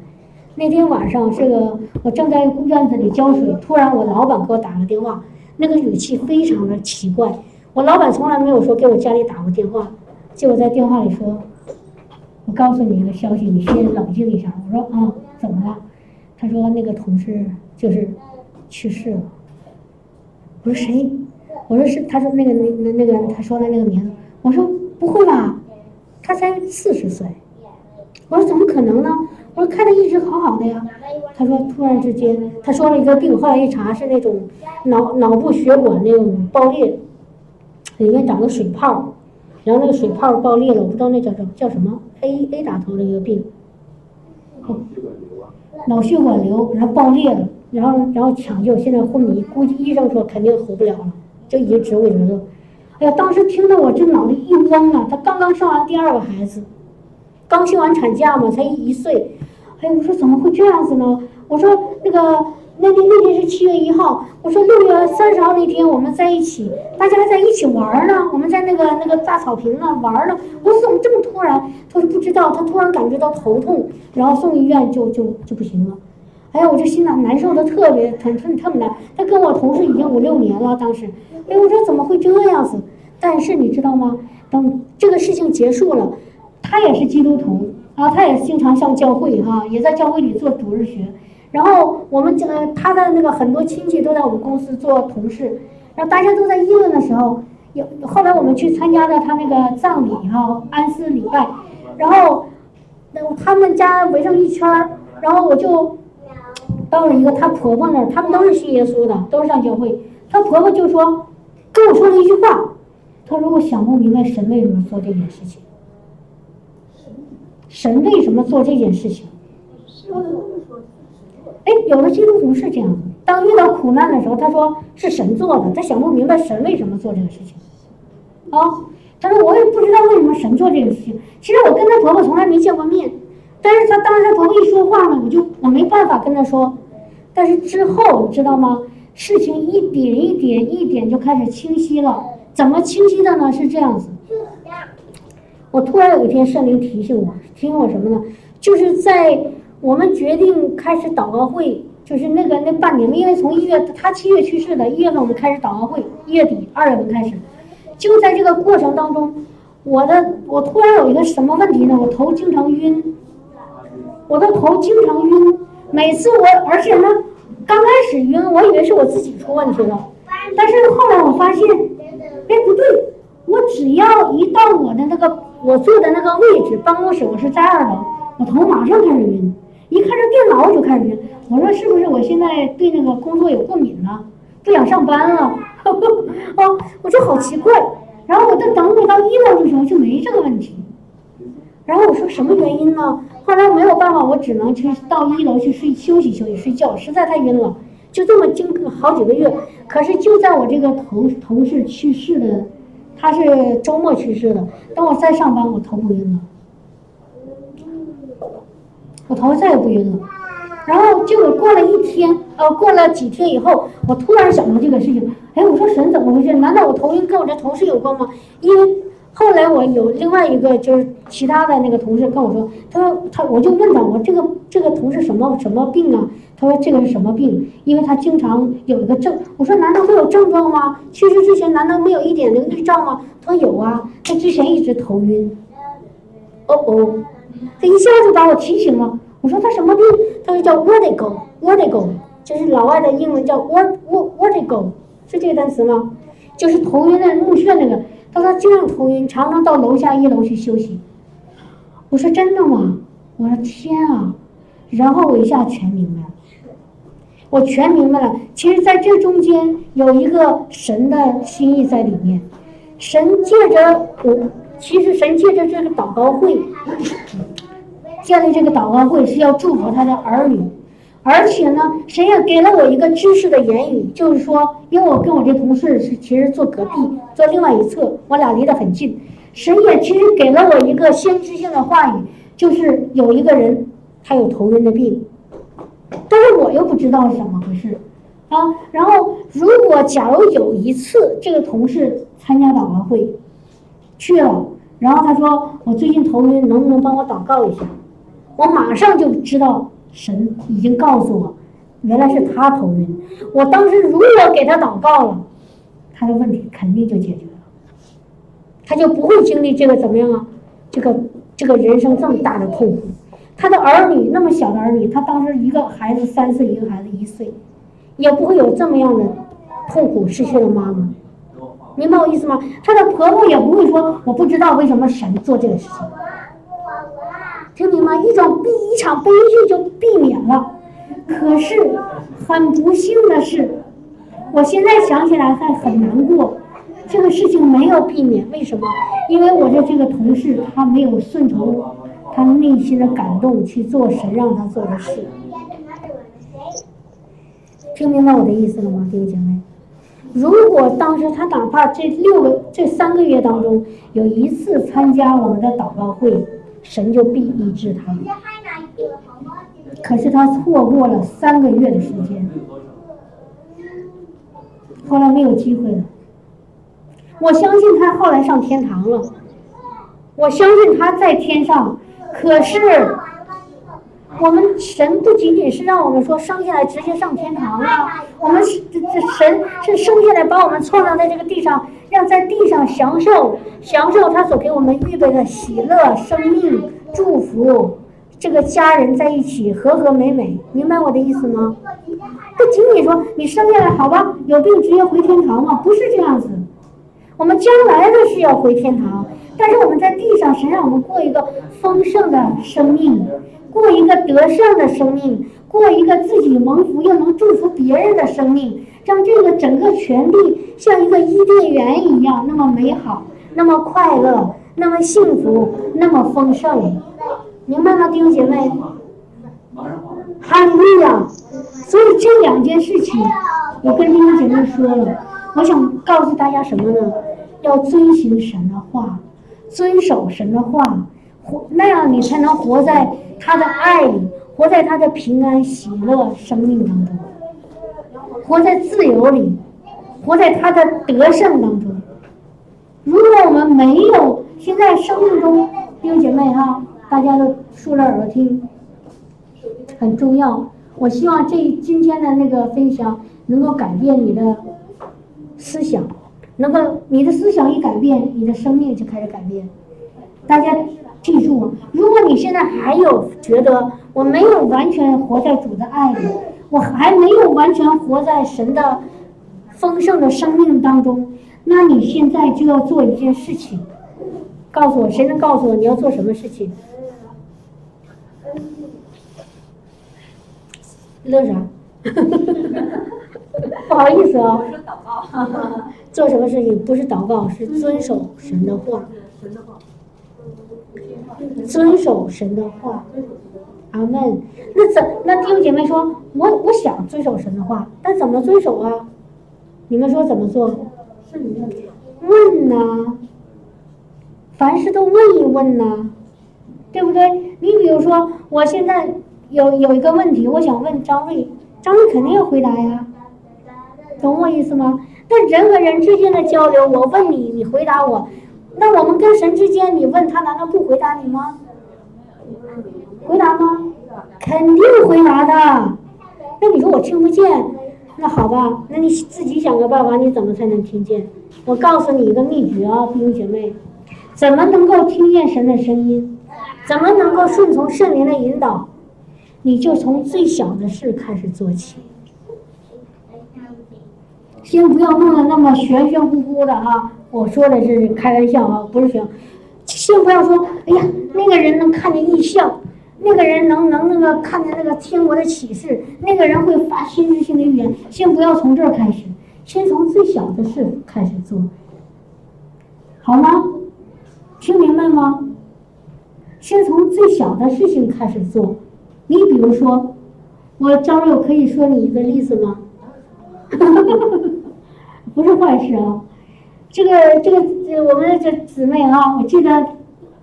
那天晚上，这个我正在院子里浇水，突然我老板给我打个电话，那个语气非常的奇怪，我老板从来没有说给我家里打过电话，结果在电话里说，我告诉你一个消息，你先冷静一下。我说啊，怎么了？他说那个同事就是去世了。我说谁？我说是，他说那个那那那个人，他说的那个名字。我说不会吧，他才四十岁。我说怎么可能呢？我说看他一直好好的呀。他说突然之间，他说了一个病，后来一查是那种脑脑部血管那种爆裂，里面长个水泡，然后那个水泡爆裂了，我不知道那叫叫叫什么 A A 打头的一个病。脑血管瘤，然后爆裂了。然后，然后抢救，现在昏迷，估计医生说肯定活不了了，就已经植物人了。哎呀，当时听得我这脑袋一嗡啊！他刚刚生完第二个孩子，刚休完产假嘛，才一岁。哎，我说怎么会这样子呢？我说那个那那那天是七月一号，我说六月三十号那天我们在一起，大家还在一起玩呢，我们在那个那个大草坪那玩呢。我说怎么这么突然？他说不知道，他突然感觉到头痛，然后送医院就就就不行了。哎呀，我这心难难受的特别，疼特特别难。他跟我同事已经五六年了，当时，哎，我说怎么会这样子？但是你知道吗？等这个事情结束了，他也是基督徒啊，他也经常上教会哈，也在教会里做主日学。然后我们呃，他的那个很多亲戚都在我们公司做同事，然后大家都在议论的时候，有后来我们去参加了他那个葬礼哈，安思礼拜，然后那他们家围上一圈儿，然后我就。到了一个她婆婆那儿，他们都是信耶稣的，都是上教会。她婆婆就说，跟我说了一句话，她说我想不明白神为什么做这件事情。神为什么做这件事情？哎，有的基督徒是这样的，当遇到苦难的时候，他说是神做的，他想不明白神为什么做这个事情。啊，他说我也不知道为什么神做这个事情。其实我跟她婆婆从来没见过面。但是他当时婆婆一说话呢，我就我没办法跟他说。但是之后你知道吗？事情一点一点一点就开始清晰了。怎么清晰的呢？是这样子。我突然有一天圣灵提醒我，提醒我什么呢？就是在我们决定开始祷告会，就是那个那半年，因为从一月他七月去世的，一月份我们开始祷告会，一月底二月份开始，就在这个过程当中，我的我突然有一个什么问题呢？我头经常晕。我的头经常晕，每次我，而且呢，刚开始晕，我以为是我自己出问题了，但是后来我发现，哎，不对，我只要一到我的那个我坐的那个位置，办公室，我是在二楼，我头马上开始晕，一看这电脑我就开始晕，我说是不是我现在对那个工作有过敏了，不想上班了？*laughs* 哦，我就好奇怪，然后我在等我到一楼的时候就没这个问题，然后我说什么原因呢？后来没有办法，我只能去到一楼去睡休息休息睡觉，实在太晕了，就这么经过好几个月。可是就在我这个同同事去世的，他是周末去世的。等我再上班，我头不晕了，我头再也不晕了。然后结果过了一天，呃，过了几天以后，我突然想到这个事情，哎，我说神怎么回事？难道我头晕跟我这同事有关吗？因为。后来我有另外一个就是其他的那个同事跟我说，他说他我就问他我这个这个同事什么什么病啊？他说这个是什么病？因为他经常有一个症。我说难道会有症状吗？去世之前难道没有一点那个预兆吗？他说有啊，他之前一直头晕。哦哦，他一下就把我提醒了。我说他什么病？他说叫 vertigo，vertigo 就是老外的英文叫 vert vertigo，是这个单词吗？就是头晕的目眩那个。他说经常头晕，常常到楼下一楼去休息。我说真的吗？我说天啊！然后我一下全明白了，我全明白了。其实在这中间有一个神的心意在里面，神借着我，其实神借着这个祷告会，建立这个祷告会是要祝福他的儿女。而且呢，神也给了我一个知识的言语，就是说，因为我跟我这同事是其实坐隔壁，坐另外一侧，我俩离得很近。神也其实给了我一个先知性的话语，就是有一个人他有头晕的病，但是我又不知道是怎么回事啊。然后，如果假如有一次这个同事参加祷告会去了，然后他说我最近头晕，能不能帮我祷告一下？我马上就知道。神已经告诉我，原来是他头晕。我当时如果给他祷告了，他的问题肯定就解决了，他就不会经历这个怎么样啊？这个这个人生这么大的痛苦。他的儿女那么小的儿女，他当时一个孩子三岁，一个孩子一岁，也不会有这么样的痛苦，失去了妈妈。明白我意思吗？她的婆婆也不会说我不知道为什么神做这个事情。听明白，一种避一场悲剧就避免了。可是很不幸的是，我现在想起来还很难过。这个事情没有避免，为什么？因为我的这个同事他没有顺从他内心的感动去做神让他做的事。听明白我的意思了吗，弟兄姐妹？如果当时他哪怕这六个、这三个月当中有一次参加我们的祷告会，神就必医治他。可是他错过了三个月的时间，后来没有机会了。我相信他后来上天堂了，我相信他在天上。可是我们神不仅仅是让我们说生下来直接上天堂啊，我们是这这神是生下来把我们创造在这个地上。让在地上享受享受他所给我们预备的喜乐、生命、祝福，这个家人在一起和和美美，明白我的意思吗？不仅仅说你生下来好吧，有病直接回天堂吗？不是这样子，我们将来的是要回天堂，但是我们在地上，神让我们过一个丰盛的生命，过一个得胜的生命，过一个自己蒙福又能祝福别人的生命。让这个整个权利像一个伊甸园一样，那么美好，那么快乐，那么幸福，那么丰盛，明白吗，弟兄姐妹？哈利路亚！所以这两件事情，我跟弟兄姐妹说了，我想告诉大家什么呢？要遵循神的话，遵守神的话，那样你才能活在他的爱里，活在他的平安喜乐生命当中。活在自由里，活在他的得胜当中。如果我们没有现在生命中弟兄姐妹哈，大家都竖着耳朵听，很重要。我希望这今天的那个分享能够改变你的思想，能够你的思想一改变，你的生命就开始改变。大家记住，如果你现在还有觉得我没有完全活在主的爱里。我还没有完全活在神的丰盛的生命当中，那你现在就要做一件事情，告诉我，谁能告诉我你要做什么事情？乐啥？*laughs* 不好意思啊。*laughs* 做什么事情？不是祷告，是遵守神的话。遵守神的话。阿门。那怎那弟兄姐妹说，我我想遵守神的话，但怎么遵守啊？你们说怎么做？问呐，凡事都问一问呐，对不对？你比如说，我现在有有一个问题，我想问张瑞，张瑞肯定要回答呀，懂我意思吗？但人和人之间的交流，我问你，你回答我，那我们跟神之间，你问他，难道不回答你吗？回答吗？肯定回答的。那你说我听不见，那好吧，那你自己想个办法，你怎么才能听见？我告诉你一个秘诀啊，弟兄姐妹，怎么能够听见神的声音？怎么能够顺从圣灵的引导？你就从最小的事开始做起。先不要弄得那么玄玄乎乎的啊！我说的是开玩笑啊，不是行。先不要说，哎呀，那个人能看见异象，那个人能能那个看见那个天国的启示，那个人会发心知性的语言。先不要从这儿开始，先从最小的事开始做，好吗？听明白吗？先从最小的事情开始做。你比如说，我张六可以说你一个例子吗？不是坏事啊。这个这个这我们的这姊妹啊，我记得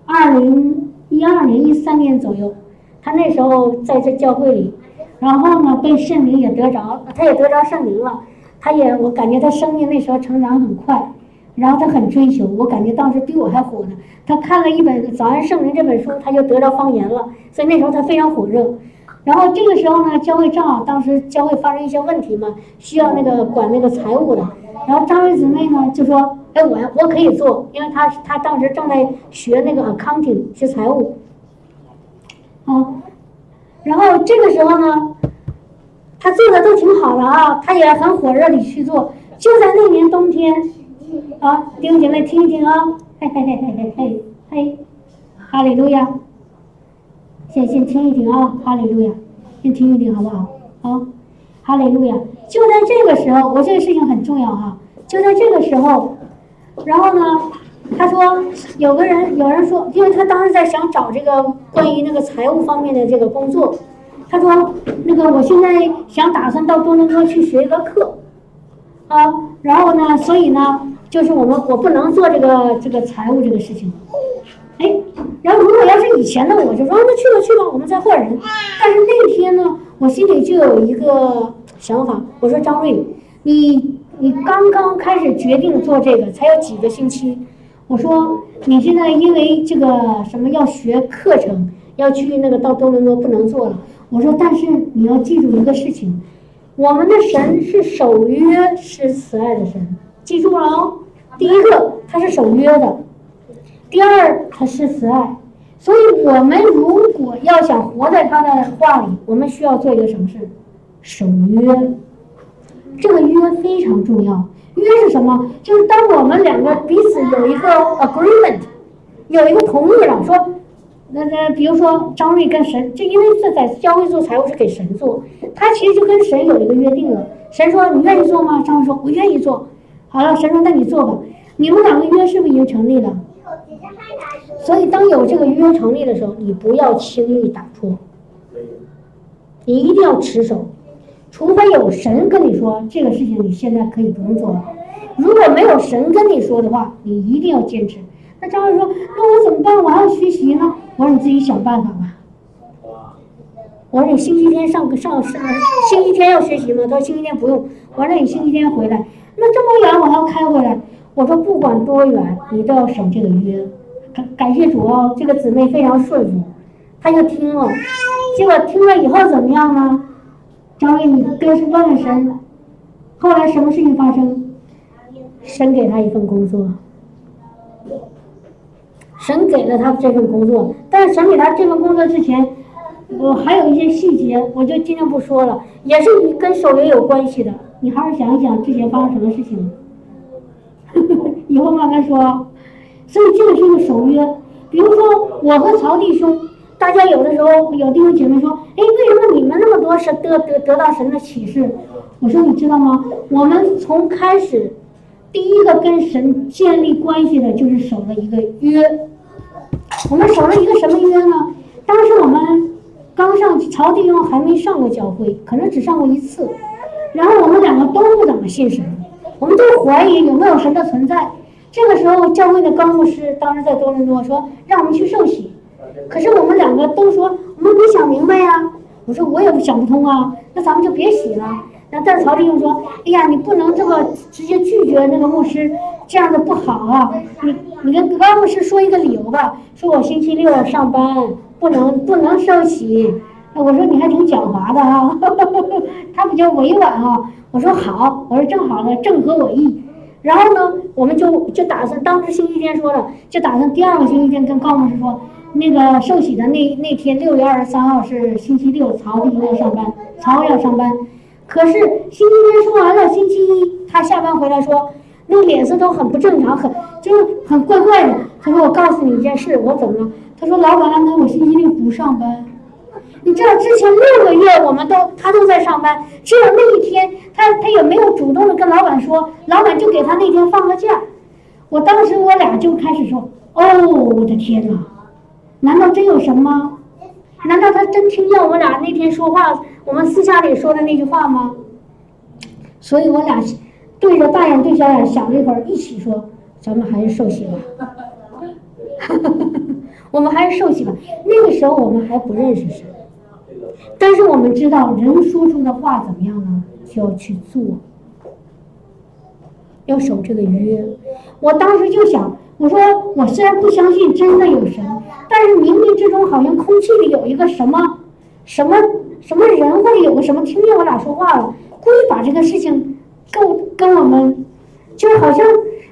二零一二年、一三年左右，她那时候在这教会里，然后呢被圣灵也得着，她也得着圣灵了。她也我感觉她生命那时候成长很快，然后她很追求，我感觉当时比我还火呢。她看了一本《早安圣灵》这本书，她就得着方言了，所以那时候她非常火热。然后这个时候呢，教会正好当时教会发生一些问题嘛，需要那个管那个财务的。然后张瑞姊妹呢就说：“哎，我我可以做，因为她她当时正在学那个 accounting 学财务。”啊，然后这个时候呢，她做的都挺好的啊，她也很火热的去做。就在那年冬天，啊，弟兄姐妹听一听啊，嘿嘿嘿嘿嘿嘿嘿，哈利路亚。先先听一听啊，哈利路亚，先听一听好不好？好，哈利路亚。就在这个时候，我这个事情很重要哈。就在这个时候，然后呢，他说有个人，有人说，因为他当时在想找这个关于那个财务方面的这个工作，他说那个我现在想打算到多伦多去学一个课，啊，然后呢，所以呢，就是我们我不能做这个这个财务这个事情。哎，然后如果要是以前的我就说那去吧去吧，我们再换人。但是那天呢，我心里就有一个想法，我说张瑞，你你刚刚开始决定做这个，才有几个星期。我说你现在因为这个什么要学课程，要去那个到多伦多不能做了。我说但是你要记住一个事情，我们的神是守约是慈爱的神，记住了哦。第一个他是守约的。第二，他是慈爱，所以我们如果要想活在他的话里，我们需要做一个什么事？守约。这个约非常重要。约是什么？就是当我们两个彼此有一个 agreement，有一个同意了，说，那那比如说张瑞跟神，这因为这在教会做财务是给神做，他其实就跟神有一个约定了。神说你愿意做吗？张瑞说我愿意做。好了，神说那你做吧。你们两个约是不是已经成立了？所以，当有这个约成立的时候，你不要轻易打破，你一定要持守，除非有神跟你说这个事情你现在可以不用做了。如果没有神跟你说的话，你一定要坚持。那张伟说：“那我怎么办？我还要学习呢。”我说：“你自己想办法吧。”我说：“你星期天上个上上，星期天要学习吗？”他说：“星期天不用。”我说：“你星期天回来，那这么远我还要开回来。”我说不管多远，你都要守这个约。感感谢主哦，这个姊妹非常顺服，她就听了。结果听了以后怎么样呢？张伟，你跟问问神。后来什么事情发生？神给他一份工作。神给了他这份工作，但是神给他这份工作之前，我还有一些细节，我就今天不说了，也是跟守约有关系的。你好好想一想之前发生什么事情。以后慢慢说，所以这个是一个守约。比如说，我和曹弟兄，大家有的时候有弟兄姐妹说：“哎，为什么你们那么多神得得得到神的启示？”我说：“你知道吗？我们从开始第一个跟神建立关系的就是守了一个约。我们守了一个什么约呢？当时我们刚上曹弟兄还没上过教会，可能只上过一次，然后我们两个都不怎么信神。我们都怀疑有没有神的存在。这个时候，教会的高牧师当时在多伦多说，让我们去受洗。可是我们两个都说，我们没想明白呀。我说我也想不通啊，那咱们就别洗了。那但是曹弟兄说，哎呀，你不能这么直接拒绝那个牧师，这样的不好啊。你你跟高牧师说一个理由吧，说我星期六上班，不能不能受洗。我说你还挺狡猾的哈，*laughs* 他比较委婉啊。我说好，我说正好呢，正合我意。然后呢，我们就就打算当时星期天说的，就打算第二个星期天跟高老师说，那个受洗的那那天六月二十三号是星期六，曹弟兄要上班，曹要上班。可是星期天说完了，星期一他下班回来说，那脸色都很不正常，很就是很怪怪的。他说：“我告诉你一件事，我怎么了？”他说：“老板安排我星期六不上班。你知道之前六个月我们都他都在上班，只有那一天他他也没有主动的跟老板说，老板就给他那天放个假。我当时我俩就开始说：哦，我的天哪！难道真有什么？难道他真听见我们俩那天说话，我们私下里说的那句话吗？所以我俩对着大眼对小眼想了一会儿，一起说：咱们还是受洗吧。*laughs* *laughs* 我们还是受洗吧。那个时候我们还不认识神，但是我们知道人说出的话怎么样呢？就要去做，要守这个约。我当时就想，我说我虽然不相信真的有神，但是冥冥之中好像空气里有一个什么什么什么人，或者有个什么听见我俩说话了，故意把这个事情跟跟我们，就好像。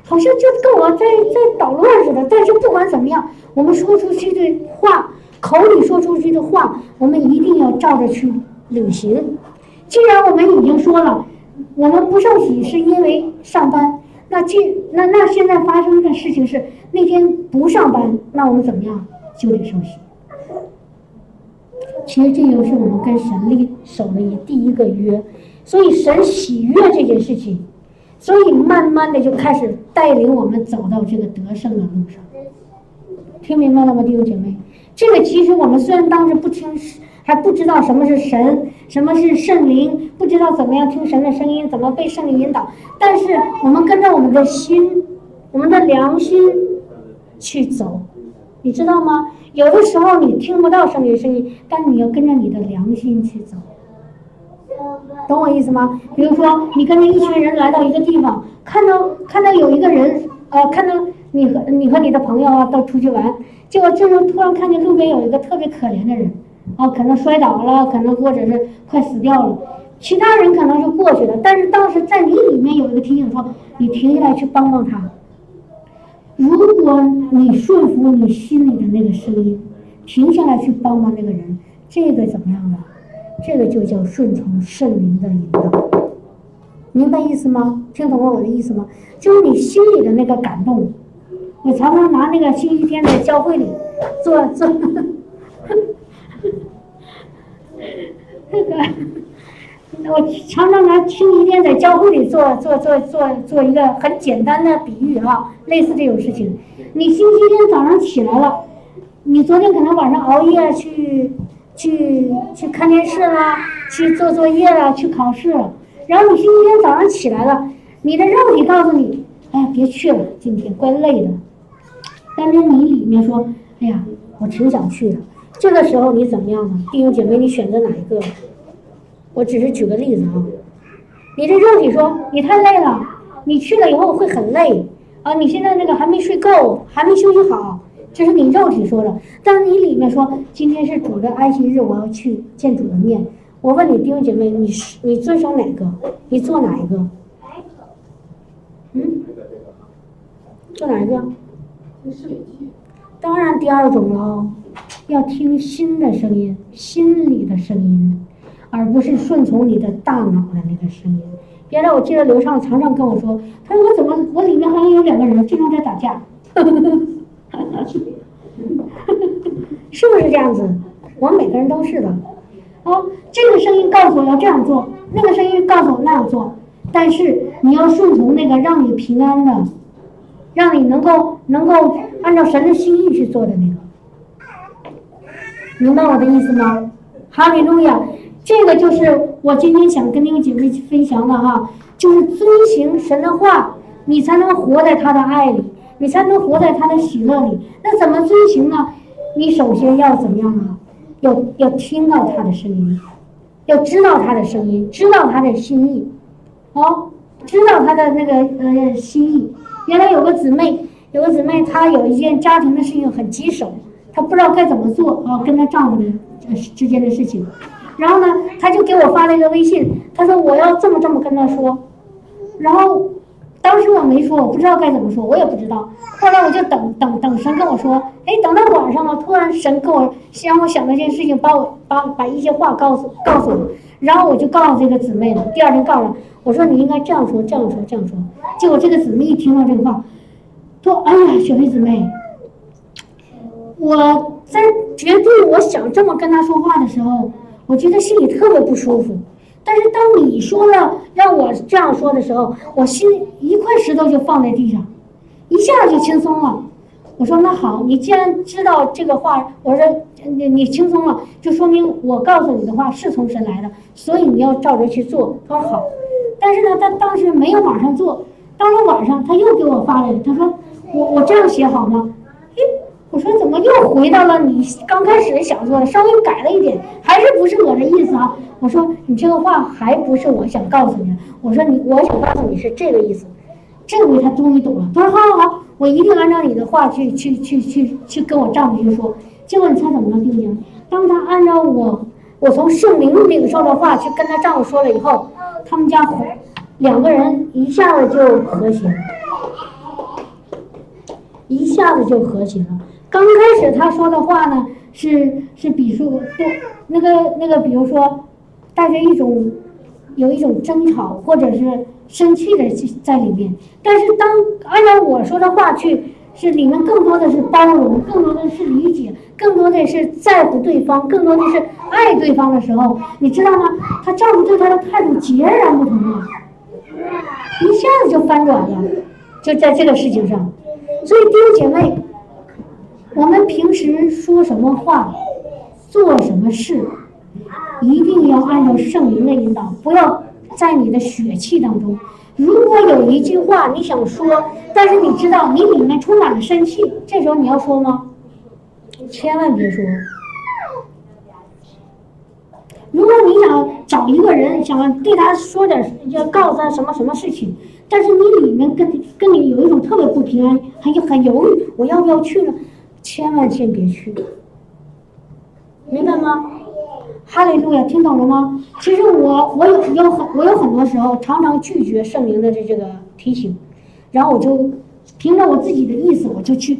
好像就跟我在在捣乱似的，但是不管怎么样，我们说出去的话，口里说出去的话，我们一定要照着去履行。既然我们已经说了，我们不受洗是因为上班，那既那那现在发生的事情是那天不上班，那我们怎么样就得受洗。其实这就是我们跟神立守的第一个约，所以神喜悦这件事情。所以慢慢的就开始带领我们走到这个得胜的路上，听明白了吗，弟兄姐妹？这个其实我们虽然当时不听，还不知道什么是神，什么是圣灵，不知道怎么样听神的声音，怎么被圣灵引导，但是我们跟着我们的心，我们的良心去走，你知道吗？有的时候你听不到圣灵的声音，但你要跟着你的良心去走。懂我意思吗？比如说，你跟着一群人来到一个地方，看到看到有一个人，呃，看到你和你和你的朋友啊都出去玩，结果这时候突然看见路边有一个特别可怜的人，啊，可能摔倒了，可能或者是快死掉了，其他人可能就过去了，但是当时在你里面有一个提醒说，你停下来去帮帮他。如果你顺服你心里的那个声音，停下来去帮帮那个人，这个怎么样呢？这个就叫顺从圣灵的引导，明白意思吗？听懂了我的意思吗？就是你心里的那个感动。我常常拿那个星期天在教会里做做，那个，我常常拿星期天在教会里做做做做做一个很简单的比喻哈，类似这种事情。你星期天早上起来了，你昨天可能晚上熬夜去。去去看电视啦，去做作业啦，去考试。然后你星期天早上起来了，你的肉体告诉你：“哎呀，别去了，今天怪累的。”但是你里面说：“哎呀，我挺想去的。”这个时候你怎么样呢？弟兄姐妹，你选择哪一个？我只是举个例子啊。你这肉体说：“你太累了，你去了以后会很累啊！你现在那个还没睡够，还没休息好。”这是你肉体说的，但是你里面说今天是主的安息日，我要去见主的面。我问你弟兄姐妹，你是你遵守哪个？你做哪一个？嗯？做哪一个？当然第二种喽，要听心的声音，心里的声音，而不是顺从你的大脑的那个声音。原来我记得刘畅常常跟我说，他说我怎么我里面好像有两个人经常在打架。哈哈哈是不是这样子？我们每个人都是的。哦，这个声音告诉我要这样做，那个声音告诉我那样做。但是你要顺从那个让你平安的，让你能够能够按照神的心意去做的那个。明白我的意思吗？哈利路亚！这个就是我今天想跟那个姐妹去分享的哈，就是遵行神的话，你才能活在他的爱里。你才能活在他的喜乐里。那怎么遵行呢？你首先要怎么样呢？要要听到他的声音，要知道他的声音，知道他的心意，哦，知道他的那个呃心意。原来有个姊妹，有个姊妹，她有一件家庭的事情很棘手，她不知道该怎么做啊，跟她丈夫的之间的事情。然后呢，她就给我发了一个微信，她说我要这么这么跟他说，然后。当时我没说，我不知道该怎么说，我也不知道。后来我就等等等神跟我说，哎，等到晚上了，突然神跟我让我想到一件事情，把我把把一些话告诉告诉我，然后我就告诉这个姊妹了。第二天告诉我说你应该这样说，这样说，这样说。结果这个姊妹一听到这个话，说：“哎呀，雪飞姊妹，我在决定我想这么跟他说话的时候，我觉得心里特别不舒服。”但是当你说了让我这样说的时候，我心一块石头就放在地上，一下就轻松了。我说那好，你既然知道这个话，我说你你轻松了，就说明我告诉你的话是从神来的，所以你要照着去做。他说好，但是呢，他当时没有马上做，到了晚上他又给我发来了，他说我我这样写好吗？诶，我说怎么又回到了你刚开始想做的，稍微改了一点，还是不是我的意思啊？我说你这个话还不是我想告诉你的。我说你，我想告诉你是这个意思。这回他终于懂了。他说好好好，我一定按照你的话去去去去去跟我丈夫去说。结果你猜怎么了，丁宁？当他按照我我从圣灵领受的话去跟他丈夫说了以后，他们家两个人一下子就和谐了，一下子就和谐了。刚开始他说的话呢，是是比数不那个那个，比如说。带着一种有一种争吵或者是生气的在里面，但是当按照我说的话去，是里面更多的是包容，更多的是理解，更多的是在乎对方，更多的是爱对方的时候，你知道吗？她丈夫对她的态度截然不同了，一下子就翻转了，就在这个事情上。所以弟兄姐妹，我们平时说什么话，做什么事。一定要按照圣灵的引导，不要在你的血气当中。如果有一句话你想说，但是你知道你里面充满了生气，这时候你要说吗？千万别说。如果你想找一个人，想对他说点，要告诉他什么什么事情，但是你里面跟跟你有一种特别不平安，很很犹豫，我要不要去呢？千万先别去，明白吗？哈利路亚，听懂了吗？其实我我有有很我有很多时候常常拒绝圣灵的这这个提醒，然后我就凭着我自己的意思我就去，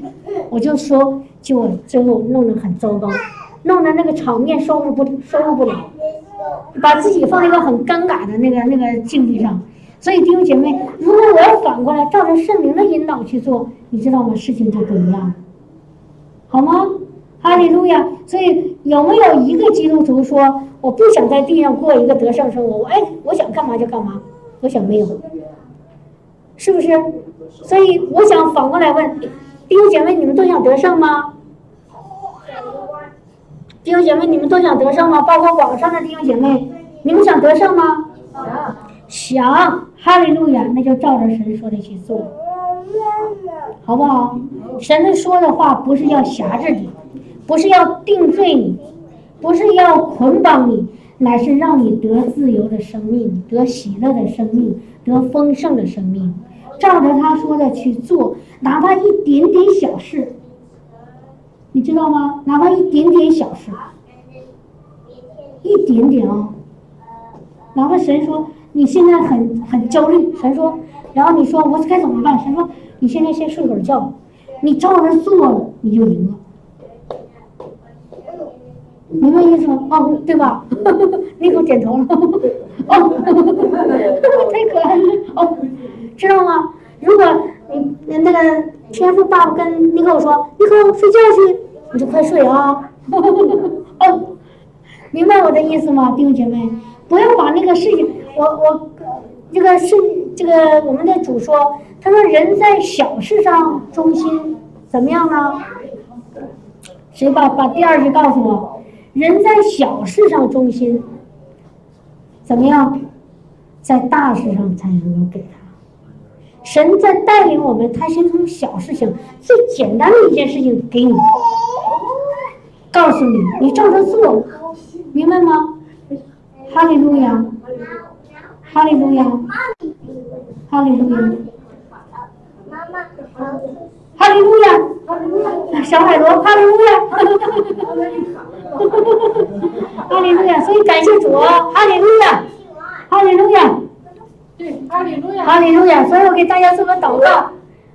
我就说，结果最后弄得很糟糕，弄得那个场面收拾不收拾不了，把自己放在一个很尴尬的那个那个境地上。所以弟兄姐妹，如果我要反过来照着圣灵的引导去做，你知道吗？事情就不一样，好吗？哈利路亚！所以有没有一个基督徒说我不想在地上过一个得胜生活？我哎，我想干嘛就干嘛。我想没有，是不是？所以我想反过来问弟兄姐妹：你们都想得胜吗？弟兄姐妹，你们都想得胜吗？包括网上的弟兄姐妹，你们想得胜吗？想。哈利路亚！那就照着神说的去做，好不好？神说的话不是要辖制你。不是要定罪你，不是要捆绑你，乃是让你得自由的生命，得喜乐的生命，得丰盛的生命。照着他说的去做，哪怕一点点小事，你知道吗？哪怕一点点小事，一点点啊！哪怕神说你现在很很焦虑，神说，然后你说我该怎么办？神说你现在先睡会儿觉，你照着做了，你就赢了。明白意思吗？哦，对吧？你给我点头了。哦，*laughs* 太可爱了。哦，知道吗？如果你那个天赋爸爸跟你跟我说，你跟我睡觉去，你就快睡啊。*laughs* 哦，明白我的意思吗，弟兄姐妹？不要把那个事情，我我这个是这个我们的主说，他说人在小事上忠心，怎么样呢？谁把把第二句告诉我？人在小事上忠心，怎么样？在大事上才能够给他。神在带领我们，他先从小事情、最简单的一件事情给你，告诉你，你照着做，明白吗？哈利路亚，哈利路亚，哈利路亚。妈妈哈利路亚，小海螺，哈利路亚，*laughs* 哈利路亚，所以感谢主，哈利路亚，哈利路亚，
对，哈利路亚。
哈利路亚！所以我给大家做个祷告。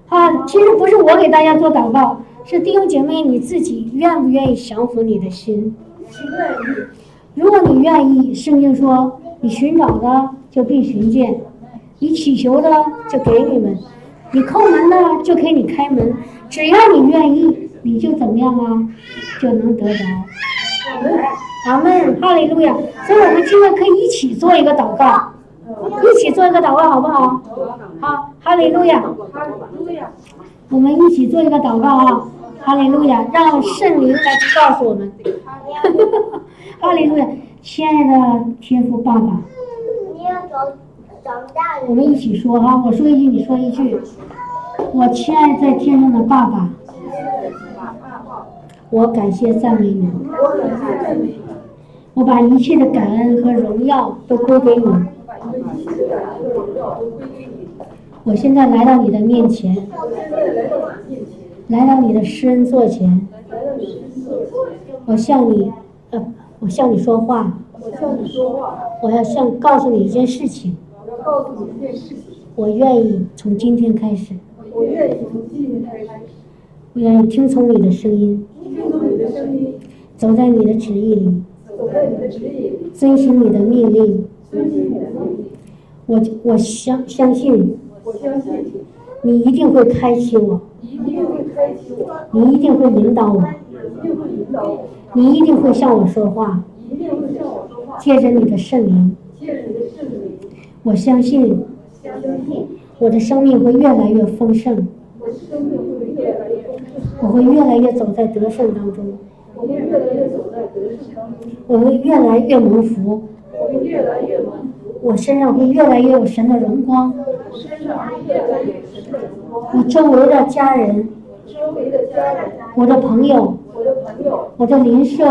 啊，其实不是我给大家做祷告，是弟兄姐妹你自己愿不愿意降服你的心？
愿意。
如果你愿意，圣经说你寻找的就必寻见，你祈求的就给你们，你叩门呢就给你开门。只要你愿意，你就怎么样啊？就能得着。阿门，哈利路亚！所以我们今天可以一起做一个祷告，一起做一个祷告，好不好？好，哈利路亚！我们一起做一个祷告啊！哈利路亚！让圣灵来告诉我们。*laughs* 哈利路亚！亲爱的天父爸爸，我们一起说哈，我说一句，你说一句。我亲爱在天上的爸爸，我感谢赞美你。我把一切的感恩和荣耀都归给你。我现在来到你的面前，来到你的施恩座前，我向你，呃，我向你说话。我要向告诉你一件事情。我愿意从今天开始。
我愿意从今天开始。
我愿意听从你的声音。
听从你的声音。
走在你的旨意里。
走在你的旨意里。
遵循你的命令。
遵循你的命令。
我我相相信。
我相信。
你一定会开启我。
你一定会开启我。
你一定会引导我。
一定会引导我。
你一定会向我说话。
一定会向我说话。
借着你的圣灵。我相信。我的生命会越来越丰盛。
我的生命会越来越丰盛。
我会越来越走在得胜当中。
我会越来越走在得胜当中。
我会越来越蒙福。
我会越来越蒙福。
我身上会越来越有神的荣光。
我身上越来越有神的荣光。
我周围的家人。
周围的家人。
我的朋友。
我的朋友。
我的邻舍。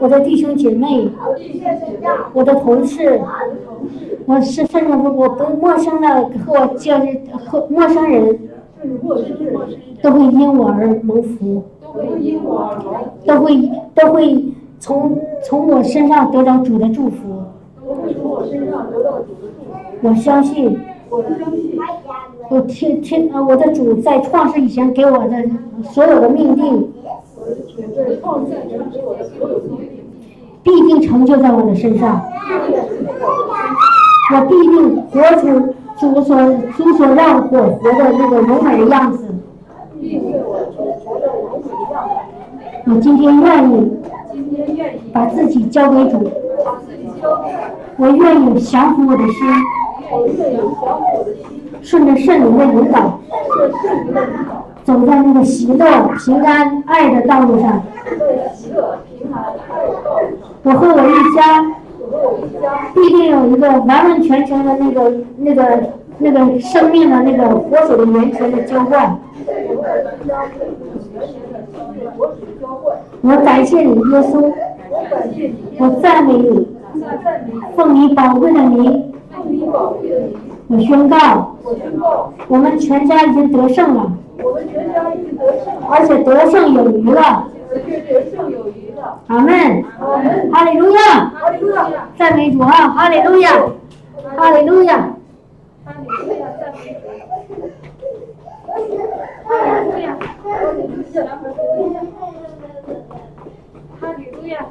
我的弟兄姐妹。
我的弟兄姐妹。
我的同事。我是甚至我我不陌生的和我就是和陌生人，都会因我而蒙福，
都会因我而蒙，
都会都会从从我身上得到主的祝福。
我。
相信，
我相信，
我听听呃我的主在创世以前给我的所有的，命定，必定成就在我的身上。我必定活出主所主所让我活的那个柔美的样子。我今天愿意，把自己交给主。我愿意降服我的心，顺着圣灵的引导，走在那个喜乐、平安、爱的道路上。我和我一家。必定有一个完完全全的那个、那个、那个生命的那个活水的源泉的浇灌。我感谢你，耶稣。我赞美你。奉你宝贵的名。我宣告。我们全家已经得胜了。而且得胜有余了。阿门，哈利路亚，哈利路亚，赞美主啊，哈利路亚，哈利路亚，
哈利路亚，赞美主，
哈利路亚，哈利路亚。